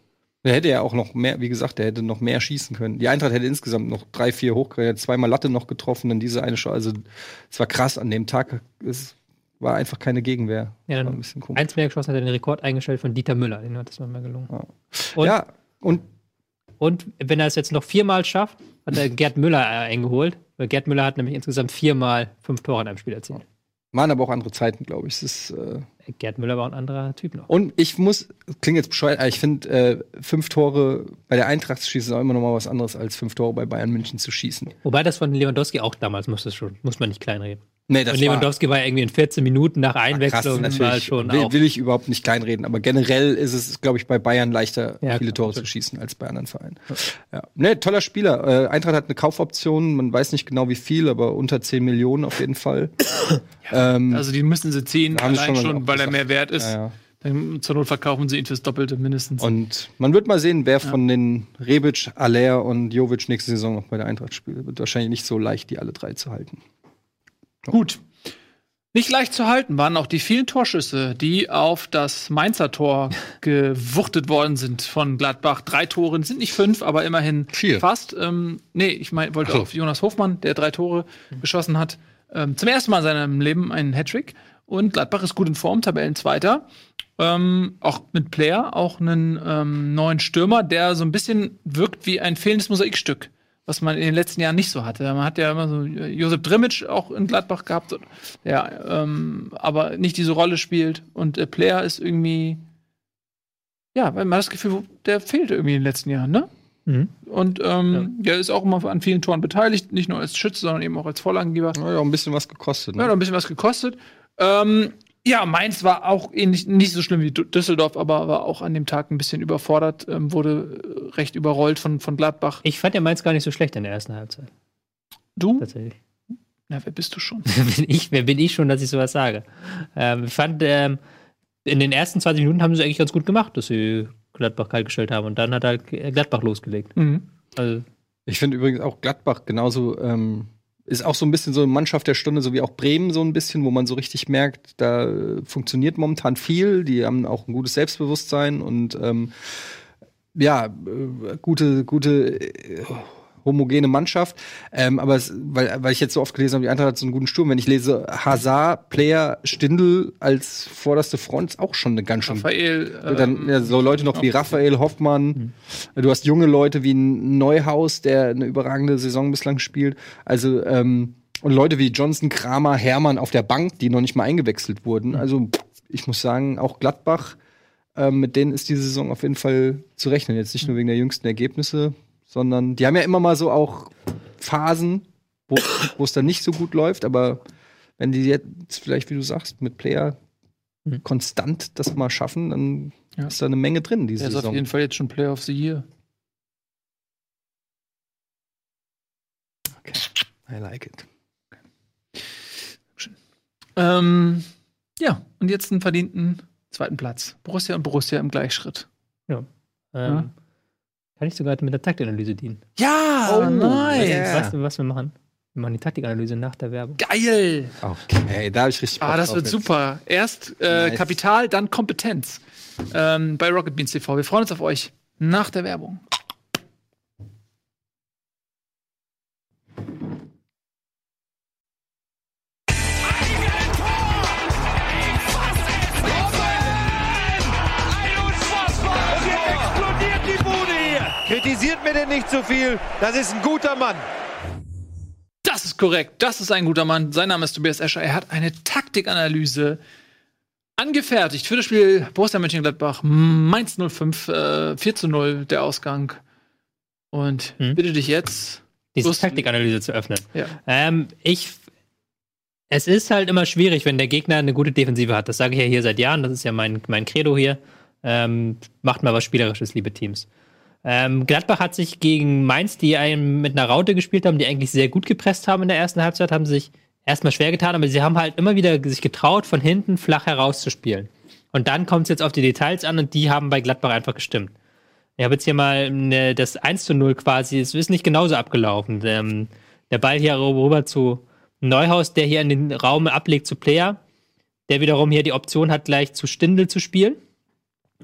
Der hätte ja auch noch mehr, wie gesagt, der hätte noch mehr schießen können. Die Eintracht hätte insgesamt noch drei, vier hochgekriegt, hat zweimal Latte noch getroffen, dann diese eine Chance. Also, es war krass an dem Tag. Es war einfach keine Gegenwehr. Ja, dann ein bisschen komisch. eins mehr geschossen hat er den Rekord eingestellt von Dieter Müller. Den hat das mal gelungen. Und, Ja, und und wenn er es jetzt noch viermal schafft, hat er Gerd Müller äh, eingeholt. Weil Gerd Müller hat nämlich insgesamt viermal fünf Tore in einem Spiel erzielt. waren aber auch andere Zeiten, glaube ich. Es ist, äh Gerd Müller war ein anderer Typ noch. und ich muss, klingt jetzt bescheuert, aber ich finde, äh, fünf Tore bei der Eintracht zu schießen ist auch immer noch mal was anderes, als fünf Tore bei Bayern München zu schießen. Wobei das von Lewandowski auch damals muss das schon, muss man nicht kleinreden. Nee, Und Lewandowski war, ja irgendwie in 14 Minuten nach Einwechslung krass, war schon will, will ich überhaupt nicht kleinreden, aber generell ist es, glaube ich, bei Bayern leichter, Ja, viele Tore zu schießen als bei anderen Vereinen. Ja. Nee, toller Spieler. Äh, Eintracht hat eine Kaufoption, man weiß nicht genau wie viel, aber unter 10 Millionen auf jeden Fall. (coughs) ähm, Also die müssen sie ziehen, allein schon schon, weil er mehr wert ist. ja, ja. Dann zur Not verkaufen sie ihn fürs Doppelte mindestens. Und man wird mal sehen, wer von den Rebic, Aller und Jovic nächste Saison noch bei der Eintracht spielt. Wird wahrscheinlich nicht so leicht, die alle drei zu halten. Gut. Nicht leicht zu halten waren auch die vielen Torschüsse, die auf das Mainzer Tor (laughs) gewuchtet worden sind von Gladbach. Drei Tore sind nicht fünf, aber immerhin Vier. fast. Ähm, nee, ich mein, wollte so. auf Jonas Hofmann, der drei Tore geschossen hat. Ähm, zum ersten Mal in seinem Leben einen Hattrick. Und Gladbach ist gut in Form, Tabellenzweiter. Ähm, auch mit Player, auch einen ähm, neuen Stürmer, der so ein bisschen wirkt wie ein fehlendes Mosaikstück, was man in den letzten Jahren nicht so hatte. Man hat ja immer so äh, Josep Drimic auch in Gladbach gehabt, der ähm, aber nicht diese Rolle spielt. Und äh, Player ist irgendwie, ja, weil man hat das Gefühl, der fehlt irgendwie in den letzten Jahren, ne? Mhm. Und ähm, der ist auch immer an vielen Toren beteiligt, nicht nur als Schütze, sondern eben auch als Vorlagengeber. Ja, ja, ein bisschen was gekostet. Ja, Ne? hat ein bisschen was gekostet. Ähm, ja, Mainz war auch ähnlich, nicht so schlimm wie Düsseldorf, aber war auch an dem Tag ein bisschen überfordert, ähm, wurde äh, recht überrollt von, von Gladbach. Ich fand ja Mainz gar nicht so schlecht in der ersten Halbzeit. Du? Tatsächlich. Na, wer bist du schon? (laughs) wer, bin ich, wer bin ich schon, dass ich sowas sage? Ähm, ich fand, ähm, in den ersten 20 Minuten haben sie eigentlich ganz gut gemacht, dass sie Gladbach kaltgestellt haben. Und dann hat halt Gladbach losgelegt. Mhm. Also, Ich finde übrigens auch Gladbach genauso, ähm, ist auch so ein bisschen so eine Mannschaft der Stunde, so wie auch Bremen so ein bisschen, wo man so richtig merkt, da äh, funktioniert momentan viel. Die haben auch ein gutes Selbstbewusstsein und ähm, ja, äh, gute, gute äh, homogene Mannschaft. Ähm, aber es, weil, weil ich jetzt so oft gelesen habe, die Eintracht hat so einen guten Sturm. Wenn ich lese Hazard, Player, Stindl als vorderste Front, ist auch schon eine ganz schön Raphael. dann ähm, ja, so Leute noch wie Raphael Hoffmann. Du hast junge Leute wie ein Neuhaus, der eine überragende Saison bislang spielt. Also ähm, und Leute wie Johnson, Kramer, Hermann auf der Bank, die noch nicht mal eingewechselt wurden. Also pff, ich muss sagen, auch Gladbach, ähm, mit denen ist diese Saison auf jeden Fall zu rechnen. Jetzt nicht nur wegen der jüngsten Ergebnisse, sondern die haben ja immer mal so auch Phasen, wo es dann nicht so gut läuft. Aber wenn die jetzt vielleicht, wie du sagst, mit Player Mhm. konstant das mal schaffen, dann Ja. ist da eine Menge drin diese der ist auf Saison. jeden Fall jetzt schon Player of the Year. I like it. Ähm, ja, und jetzt einen verdienten zweiten Platz. Borussia und Borussia im Gleichschritt. ähm, Ja. Kann ich sogar mit der Taktanalyse dienen. Ja, Oh, nice. yeah. Weißt du, was wir machen? Wir machen die Taktikanalyse nach der Werbung. Geil. Okay, da habe ich richtig Ah, Bock das drauf wird jetzt. super. Erst äh, Nice. Kapital, dann Kompetenz. Ähm, bei Rocket Beans TV. Wir freuen uns auf euch nach der Werbung. Kritisiert mir denn nicht zu viel. Das ist ein guter Mann. Das ist korrekt. Das ist ein guter Mann. Sein Name ist Tobias Escher. Er hat eine Taktikanalyse angefertigt für das Spiel Borussia Mönchengladbach. Mainz 05, äh, 4 zu 0 der Ausgang. Und Hm. bitte dich jetzt. Diese Taktikanalyse zu öffnen. Ja. Ähm, ich. Es ist halt immer schwierig, wenn der Gegner eine gute Defensive hat. Das sage ich ja hier seit Jahren. Das ist ja mein, mein Credo hier. Ähm, macht mal was Spielerisches, liebe Teams. Ähm, Gladbach hat sich gegen Mainz, die einen mit einer Raute gespielt haben, die eigentlich sehr gut gepresst haben in der ersten Halbzeit, haben sich erstmal schwer getan, aber sie haben halt immer wieder sich getraut, von hinten flach herauszuspielen. Und dann kommt es jetzt auf die Details an und die haben bei Gladbach einfach gestimmt. Ich habe jetzt hier mal eine, das 1 zu 0 quasi, es ist nicht genauso abgelaufen. Ähm, der Ball hier rüber zu Neuhaus, der hier in den Raum ablegt zu Player, der wiederum hier die Option hat, gleich zu Stindel zu spielen.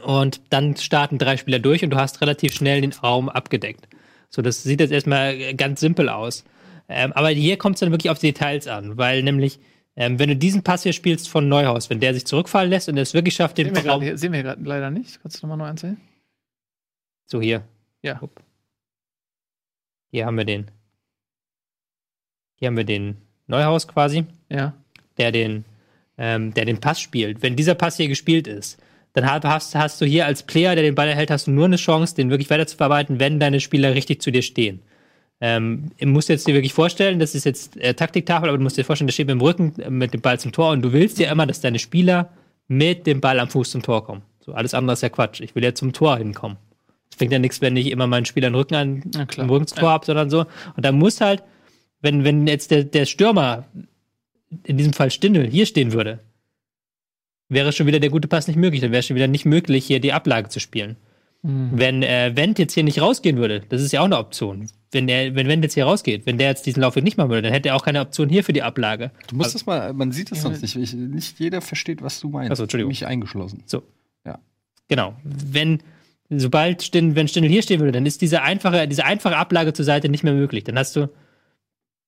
Und dann starten drei Spieler durch und du hast relativ schnell den Raum abgedeckt. So, das sieht jetzt erstmal ganz simpel aus. Ähm, aber hier kommt es dann wirklich auf die Details an, weil nämlich, ähm, wenn du diesen Pass hier spielst von Neuhaus, wenn der sich zurückfallen lässt und es wirklich schafft, den Sehen Raum. grad, sehen wir gerade leider nicht. Kannst du nochmal neu ansehen? So, hier. Ja. Upp. Hier haben wir den. Hier haben wir den Neuhaus quasi. Ja. der den, ähm, der den Pass spielt, wenn dieser Pass hier gespielt ist, dann hast, hast, du hier als Player, der den Ball erhält, hast du nur eine Chance, den wirklich weiter zu verarbeiten, wenn deine Spieler richtig zu dir stehen. Ähm, du musst jetzt dir wirklich vorstellen, das ist jetzt äh, Taktiktafel, aber du musst dir vorstellen, der steht mit dem Rücken äh, mit dem Ball zum Tor und du willst ja immer, dass deine Spieler mit dem Ball am Fuß zum Tor kommen. So, alles andere ist ja Quatsch. Ich will ja zum Tor hinkommen. Es bringt ja nichts, wenn ich immer meinen Spieler den Rücken an, Ja, im Rücken zum Tor habe, sondern so. Und da muss halt, wenn, wenn jetzt der, der Stürmer in diesem Fall Stindel hier stehen würde, wäre schon wieder der gute Pass nicht möglich. Dann wäre schon wieder nicht möglich, hier die Ablage zu spielen. Mhm. Wenn äh, Wendt jetzt hier nicht rausgehen würde, das ist ja auch eine Option. Wenn, er, wenn Wendt jetzt hier rausgeht, wenn der jetzt diesen Laufweg nicht machen würde, dann hätte er auch keine Option hier für die Ablage. Du musst das mal, man sieht das Ja, sonst nicht. Ich, nicht jeder versteht, was du meinst. Ach so, Entschuldigung. Mich eingeschlossen. Genau. Wenn, sobald Stindl, wenn Stindl hier stehen würde, dann ist diese einfache, diese einfache Ablage zur Seite nicht mehr möglich. Dann hast du,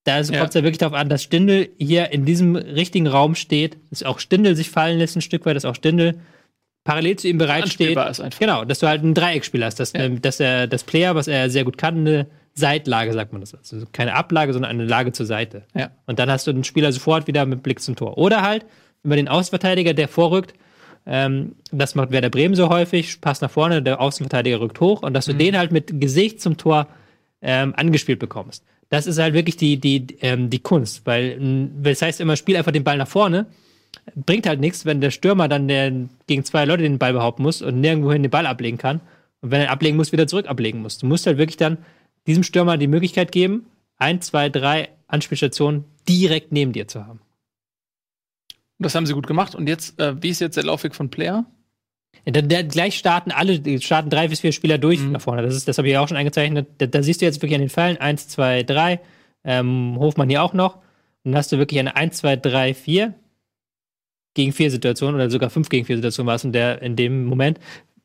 da Ja. kommt es ja wirklich darauf an, dass Stindl hier in diesem richtigen Raum steht, dass auch Stindl sich fallen lässt ein Stück weit, dass auch Stindl parallel zu ihm bereit steht. Anspielbar ist einfach. Genau, dass du halt ein Dreieckspiel hast, dass, Ja. dass er das Player, was er sehr gut kann, eine Seitlage, sagt man das. Also keine Ablage, sondern eine Lage zur Seite. Ja. Und dann hast du den Spieler sofort wieder mit Blick zum Tor. Oder halt über den Außenverteidiger, der vorrückt. Ähm, das macht Werder Bremen so häufig. Pass nach vorne, der Außenverteidiger rückt hoch. Und dass du den halt mit Gesicht zum Tor ähm, angespielt bekommst. Das ist halt wirklich die, die, ähm, die Kunst. Weil, das heißt immer, spiel einfach den Ball nach vorne. Bringt halt nichts, wenn der Stürmer dann der, gegen zwei Leute den Ball behaupten muss und nirgendwohin den Ball ablegen kann. Und wenn er ablegen muss, wieder zurück ablegen muss. Du musst halt wirklich dann diesem Stürmer die Möglichkeit geben, ein, zwei, drei Anspielstationen direkt neben dir zu haben. Das haben sie gut gemacht. Und jetzt, äh, wie ist jetzt der Laufweg von Player? Ja, da, da, gleich starten alle, starten drei bis vier Spieler durch Mhm. nach vorne. Das, ist, das habe ich ja auch schon eingezeichnet. Da, da siehst du jetzt wirklich an den Pfeilen eins, zwei, drei. Ähm, Hofmann hier auch noch. Und dann hast du wirklich eine 1, 2, 3, 4 gegen 4 Situation oder sogar 5 gegen 4 Situation war es in, der, in dem Moment.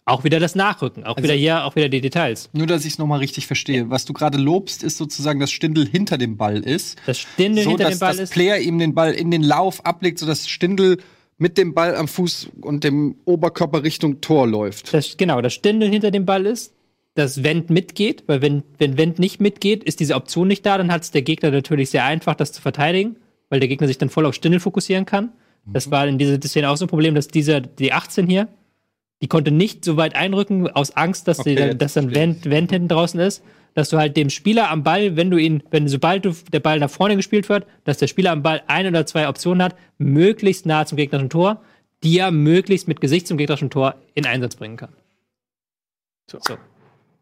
Auch wieder das Nachrücken. Auch Also- wieder hier, auch wieder die Details. Nur, dass ich es nochmal richtig verstehe. Was du gerade lobst, ist sozusagen, dass Stindel hinter dem Ball ist. Das Stindel so, hinter dass dem Ball das ist. Player ihm den Ball in den Lauf ablegt, sodass Stindel mit dem Ball am Fuß und dem Oberkörper Richtung Tor läuft. Das, genau, das Stindel hinter dem Ball ist, dass Wendt mitgeht, weil wenn, wenn Wendt nicht mitgeht, ist diese Option nicht da, dann hat es der Gegner natürlich sehr einfach, das zu verteidigen, weil der Gegner sich dann voll auf Stindel fokussieren kann. Das Mhm. war in dieser Szene auch so ein Problem, dass dieser, die 18 hier, die konnte nicht so weit einrücken, aus Angst, dass, die, Okay, dann, dass dann Wendt, Wendt hinten draußen ist, dass du halt dem Spieler am Ball, wenn du ihn, wenn sobald du, der Ball nach vorne gespielt wird, dass der Spieler am Ball ein oder zwei Optionen hat, möglichst nah zum gegnerischen Tor, die er möglichst mit Gesicht zum gegnerischen Tor in Einsatz bringen kann. So.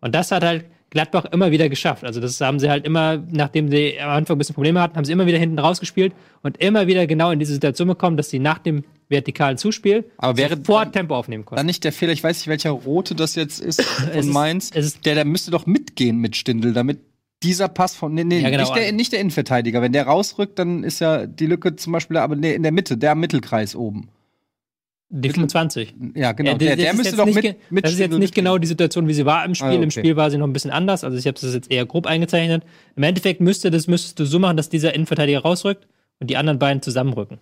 Und das hat halt Gladbach immer wieder geschafft. Also das haben sie halt immer, nachdem sie am Anfang ein bisschen Probleme hatten, haben sie immer wieder hinten rausgespielt und immer wieder genau in diese Situation bekommen, dass sie nach dem vertikalen Zuspiel Aber wäre sofort Tempo aufnehmen konnten. Dann nicht der Fehler, ich weiß nicht, welcher Rote das jetzt ist (laughs) von Mainz. ist- der, der müsste doch mitgehen mit Stindel, damit dieser Pass von. Nee, nee, Ja, genau. nicht, der, nicht der Innenverteidiger. Wenn der rausrückt, dann ist ja die Lücke zum Beispiel, aber nee, in der Mitte, der am Mittelkreis oben. Die 25. Ja, genau. Ja, der das der ist müsste jetzt doch nicht mit, mit Das ist jetzt nicht genau die Situation, wie sie war im Spiel. Ah, Im okay. Spiel war sie noch ein bisschen anders. Also ich habe das jetzt eher grob eingezeichnet. Im Endeffekt müsste das müsstest du so machen, dass dieser Innenverteidiger rausrückt und die anderen beiden zusammenrücken.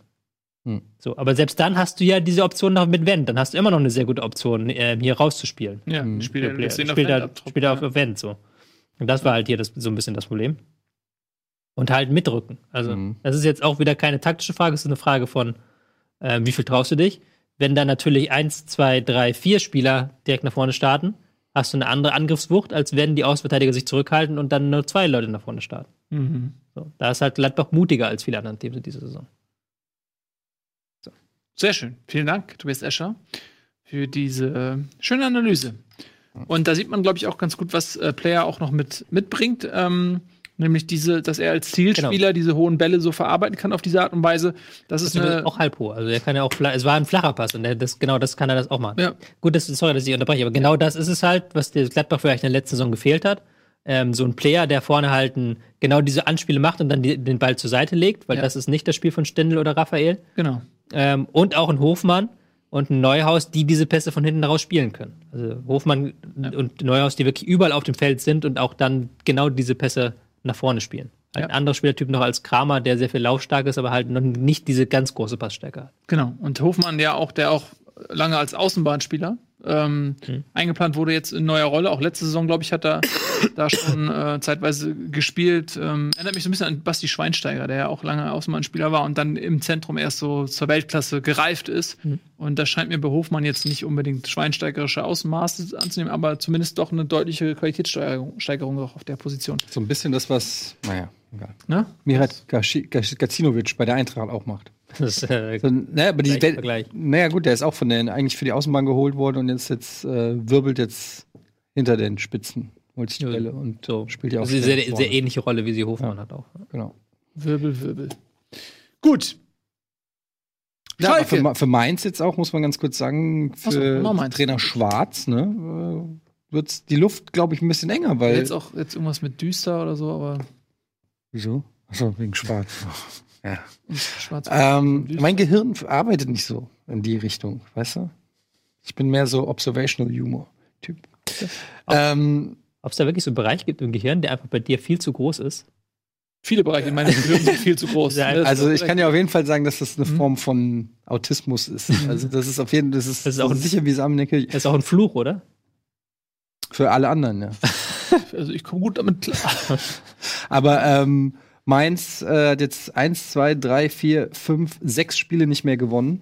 Hm. So, aber selbst dann hast du ja diese Option noch mit Wendt. Dann hast du immer noch eine sehr gute Option, äh, hier rauszuspielen. Ja, Mhm. spielt er Spielt, spielt, er, abtropfen, spielt er auf ja. Wendt so. Und das war halt hier das, so ein bisschen das Problem. Und halt mitrücken. Also, Mhm. das ist jetzt auch wieder keine taktische Frage, es ist eine Frage von, äh, wie viel traust du dich? Wenn dann natürlich eins, zwei, drei, vier Spieler direkt nach vorne starten, hast du eine andere Angriffswucht, als wenn die Außenverteidiger sich zurückhalten und dann nur zwei Leute nach vorne starten. Mhm. So, da ist halt Gladbach mutiger als viele andere Teams in dieser Saison. Sehr schön. Vielen Dank, Tobias Escher, für diese äh, schöne Analyse. Und da sieht man, glaube ich, auch ganz gut, was äh, Player auch noch mit, mitbringt. Ähm, nämlich diese, dass er als Zielspieler Genau. diese hohen Bälle so verarbeiten kann auf diese Art und Weise. Das ist Das ist eine. auch halb hoch. Also er kann ja auch, es war ein flacher Pass und der, das, genau das kann er das auch machen. Ja. Gut, das, sorry, dass ich unterbreche, aber genau das ist es halt, was der Gladbach vielleicht in der letzten Saison gefehlt hat. Ähm, so ein Player, der vorne halt ein, genau diese Anspiele macht und dann die, den Ball zur Seite legt, weil Ja. das ist nicht das Spiel von Stendel oder Raphael. Genau. Ähm, und auch ein Hofmann und ein Neuhaus, die diese Pässe von hinten raus spielen können. Also Hofmann und Neuhaus, die wirklich überall auf dem Feld sind und auch dann genau diese Pässe nach vorne spielen. Ein Ja. anderer Spielertyp noch als Kramer, der sehr viel laufstark ist, aber halt noch nicht diese ganz große Passstärke hat. Genau. Und Hofmann, ja auch, der auch lange als Außenbahnspieler ähm, Mhm. eingeplant wurde, jetzt in neuer Rolle. Auch letzte Saison, glaube ich, hat er da (coughs) schon äh, zeitweise gespielt. Ähm, erinnert mich so ein bisschen an Basti Schweinsteiger, der ja auch lange Außenbahnspieler war und dann im Zentrum erst so zur Weltklasse gereift ist. Mhm. Und das scheint mir bei Hofmann jetzt nicht unbedingt schweinsteigerische Außenmaße anzunehmen, aber zumindest doch eine deutliche Qualitätssteigerung Steigerung auch auf der Position. So ein bisschen das, was, naja, egal. Ne? Mirat Gaci- Gaci- Gacinovic bei der Eintracht auch macht. (laughs) Das ist, äh, So, naja, aber die Vergleich. naja, gut, der ist auch von den eigentlich für die Außenbahn geholt worden und jetzt, jetzt äh, wirbelt jetzt hinter den Spitzen, holt sich die Ja, Bälle und so. spielt ja auch Das ist eine sehr, sehr ähnliche Rolle, wie sie Hofmann hat auch. Genau. Wirbel, Wirbel. Gut. Ja, für, für Mainz jetzt auch, muss man ganz kurz sagen, so, für Mainz. Trainer Schwarz, ne, äh, wird die Luft, glaube ich, ein bisschen enger, weil. Jetzt auch jetzt irgendwas mit düster oder so, aber Wieso? Achso, wegen Schwarz. (laughs) ja. schwarz. Ähm, mein Gehirn arbeitet nicht so in die Richtung, weißt du? Ich bin mehr so Observational Humor Typ. Ähm, Ob es da wirklich so einen Bereich gibt im Gehirn, der einfach bei dir viel zu groß ist? Viele Bereiche in meinem Gehirn sind viel zu groß. (laughs) Ja, also ich kann ja auf jeden Fall sagen, dass das eine Mhm. Form von Autismus ist. Also das ist auf jeden Fall, das ist, Das ist auch ein- sicher wie Samnicke Das ist auch ein Fluch, oder? für alle anderen, ja. Also ich komme gut damit klar. Aber ähm, Mainz äh, hat jetzt eins, zwei, drei, vier, fünf, sechs Spiele nicht mehr gewonnen.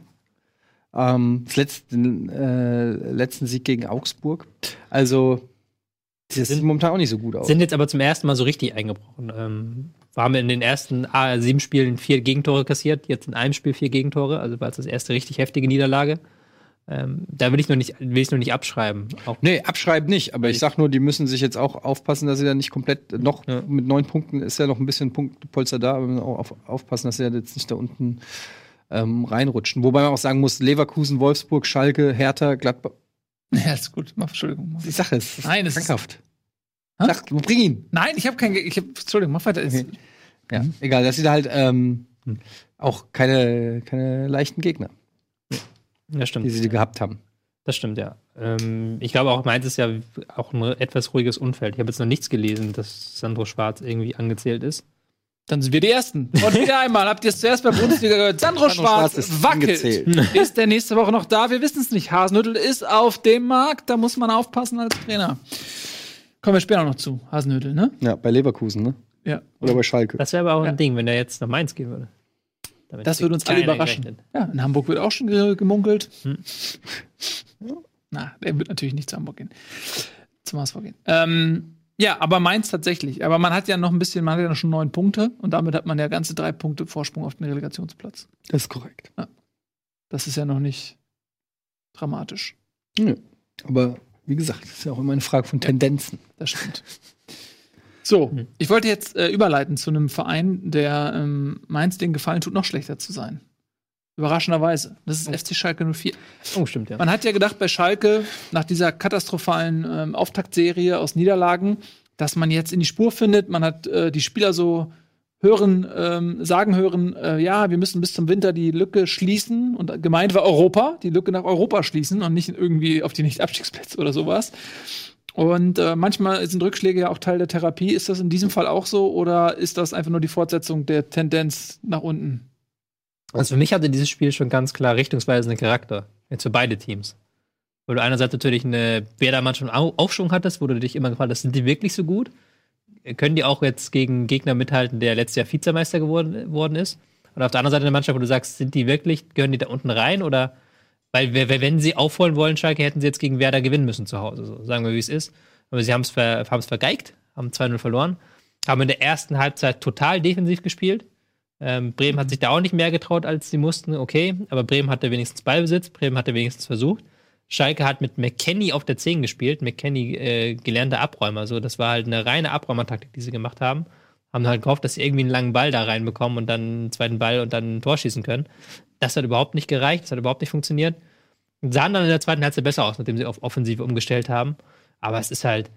Ähm, das letzte, äh, letzten Sieg gegen Augsburg. Also, das sieht momentan auch nicht so gut aus. Sind jetzt aber zum ersten Mal so richtig eingebrochen. Ähm, wir haben in den ersten ah, sieben Spielen vier Gegentore kassiert, jetzt in einem Spiel vier Gegentore, also war es das erste richtig heftige Niederlage. Ähm, da will ich noch nicht, will ich noch nicht abschreiben. Auch Nee, abschreiben nicht, aber ich sag nur, die müssen sich jetzt auch aufpassen, dass sie da nicht komplett, noch Ja. mit neun Punkten ist ja noch ein bisschen Punktepolster da, aber wir müssen auch auf, aufpassen, dass sie da jetzt nicht da unten ähm, reinrutschen. Wobei man auch sagen muss, Leverkusen, Wolfsburg, Schalke, Hertha, Gladbach. (laughs) ja, ist gut. Mach, Entschuldigung. Die Sache ist, das Nein, ist es ist- krankhaft. Sag, bring ihn. Nein, ich habe kein. Ich hab, Entschuldigung, mach weiter. Okay. Ja, egal, dass sie da halt ähm, auch keine, keine leichten Gegner, ja, stimmt. die sie gehabt haben. Das stimmt, ja. Ähm, ich glaube auch, Mainz ist ja auch ein etwas ruhiges Umfeld. Ich habe jetzt noch nichts gelesen, dass Sandro Schwarz irgendwie angezählt ist. Dann sind wir die Ersten. Und wieder einmal habt ihr es zuerst bei Bundesliga gehört. Sandro, Sandro Schwarz, Schwarz ist wackelt. angezählt. Ist der nächste Woche noch da? Wir wissen es nicht. Hasenhüttel ist auf dem Markt. Da muss man aufpassen als Trainer. Kommen wir später noch zu. Hasenhüttel, ne? Ja, bei Leverkusen, ne? Ja. Oder bei Schalke. Das wäre aber auch Ja. ein Ding, wenn er jetzt nach Mainz gehen würde. Damit Das würde uns alle überraschen. gerechnet. Ja, in Hamburg wird auch schon ge gemunkelt. Hm. Na, der wird natürlich nicht zu Hamburg gehen. Zum HSV gehen. Ähm, ja, aber Mainz tatsächlich. Aber man hat ja noch ein bisschen, man hat ja noch schon neun Punkte und damit hat man ja ganze drei Punkte Vorsprung auf den Relegationsplatz. Das ist korrekt. Das ist ja noch nicht dramatisch. Aber wie gesagt, das ist ja auch immer eine Frage von Tendenzen. Das stimmt. So, Hm. ich wollte jetzt äh, überleiten zu einem Verein, der ähm, Mainz den Gefallen tut, noch schlechter zu sein. Überraschenderweise. Das ist FC Schalke 04. Oh, stimmt, ja. Man hat ja gedacht bei Schalke, nach dieser katastrophalen ähm, Auftaktserie aus Niederlagen, dass man jetzt in die Spur findet. Man hat äh, die Spieler so hören, ähm, sagen hören, äh, ja, wir müssen bis zum Winter die Lücke schließen. Und gemeint war Europa, die Lücke nach Europa schließen und nicht irgendwie auf die Nicht-Abstiegsplätze oder sowas. Und äh, manchmal sind Rückschläge ja auch Teil der Therapie. Ist das in diesem Fall auch so oder ist das einfach nur die Fortsetzung der Tendenz nach unten? Also für mich hatte dieses Spiel schon ganz klar richtungsweisenden Charakter. Jetzt für beide Teams. Weil du einerseits natürlich eine Werder-Mannschaft Au- Aufschwung hattest, wo du dich immer gefragt hast, sind die wirklich so gut? Können die auch jetzt gegen Gegner mithalten, der letztes Jahr Vizemeister geworden, worden ist? Und auf der anderen Seite eine Mannschaft, wo du sagst, sind die wirklich, gehören die da unten rein? Oder weil wenn sie aufholen wollen, Schalke, hätten sie jetzt gegen Werder gewinnen müssen zu Hause. So, sagen wir, wie es ist. Aber sie haben es ver, haben's vergeigt, haben 2-0 verloren, haben in der ersten Halbzeit total defensiv gespielt. Ähm, Bremen hat sich da auch nicht mehr getraut, als sie mussten, okay. Aber Bremen hatte wenigstens Ballbesitz, Bremen hatte wenigstens versucht. Schalke hat mit McKenny auf der 10 gespielt. McKenny, äh, gelernter Abräumer. So, das war halt eine reine Abräumertaktik, die sie gemacht haben. Haben halt gehofft, dass sie irgendwie einen langen Ball da reinbekommen und dann einen zweiten Ball und dann ein Tor schießen können. Das hat überhaupt nicht gereicht, das hat überhaupt nicht funktioniert. Sahen dann in der zweiten Halbzeit besser aus, nachdem sie auf Offensive umgestellt haben. Aber es ist halt,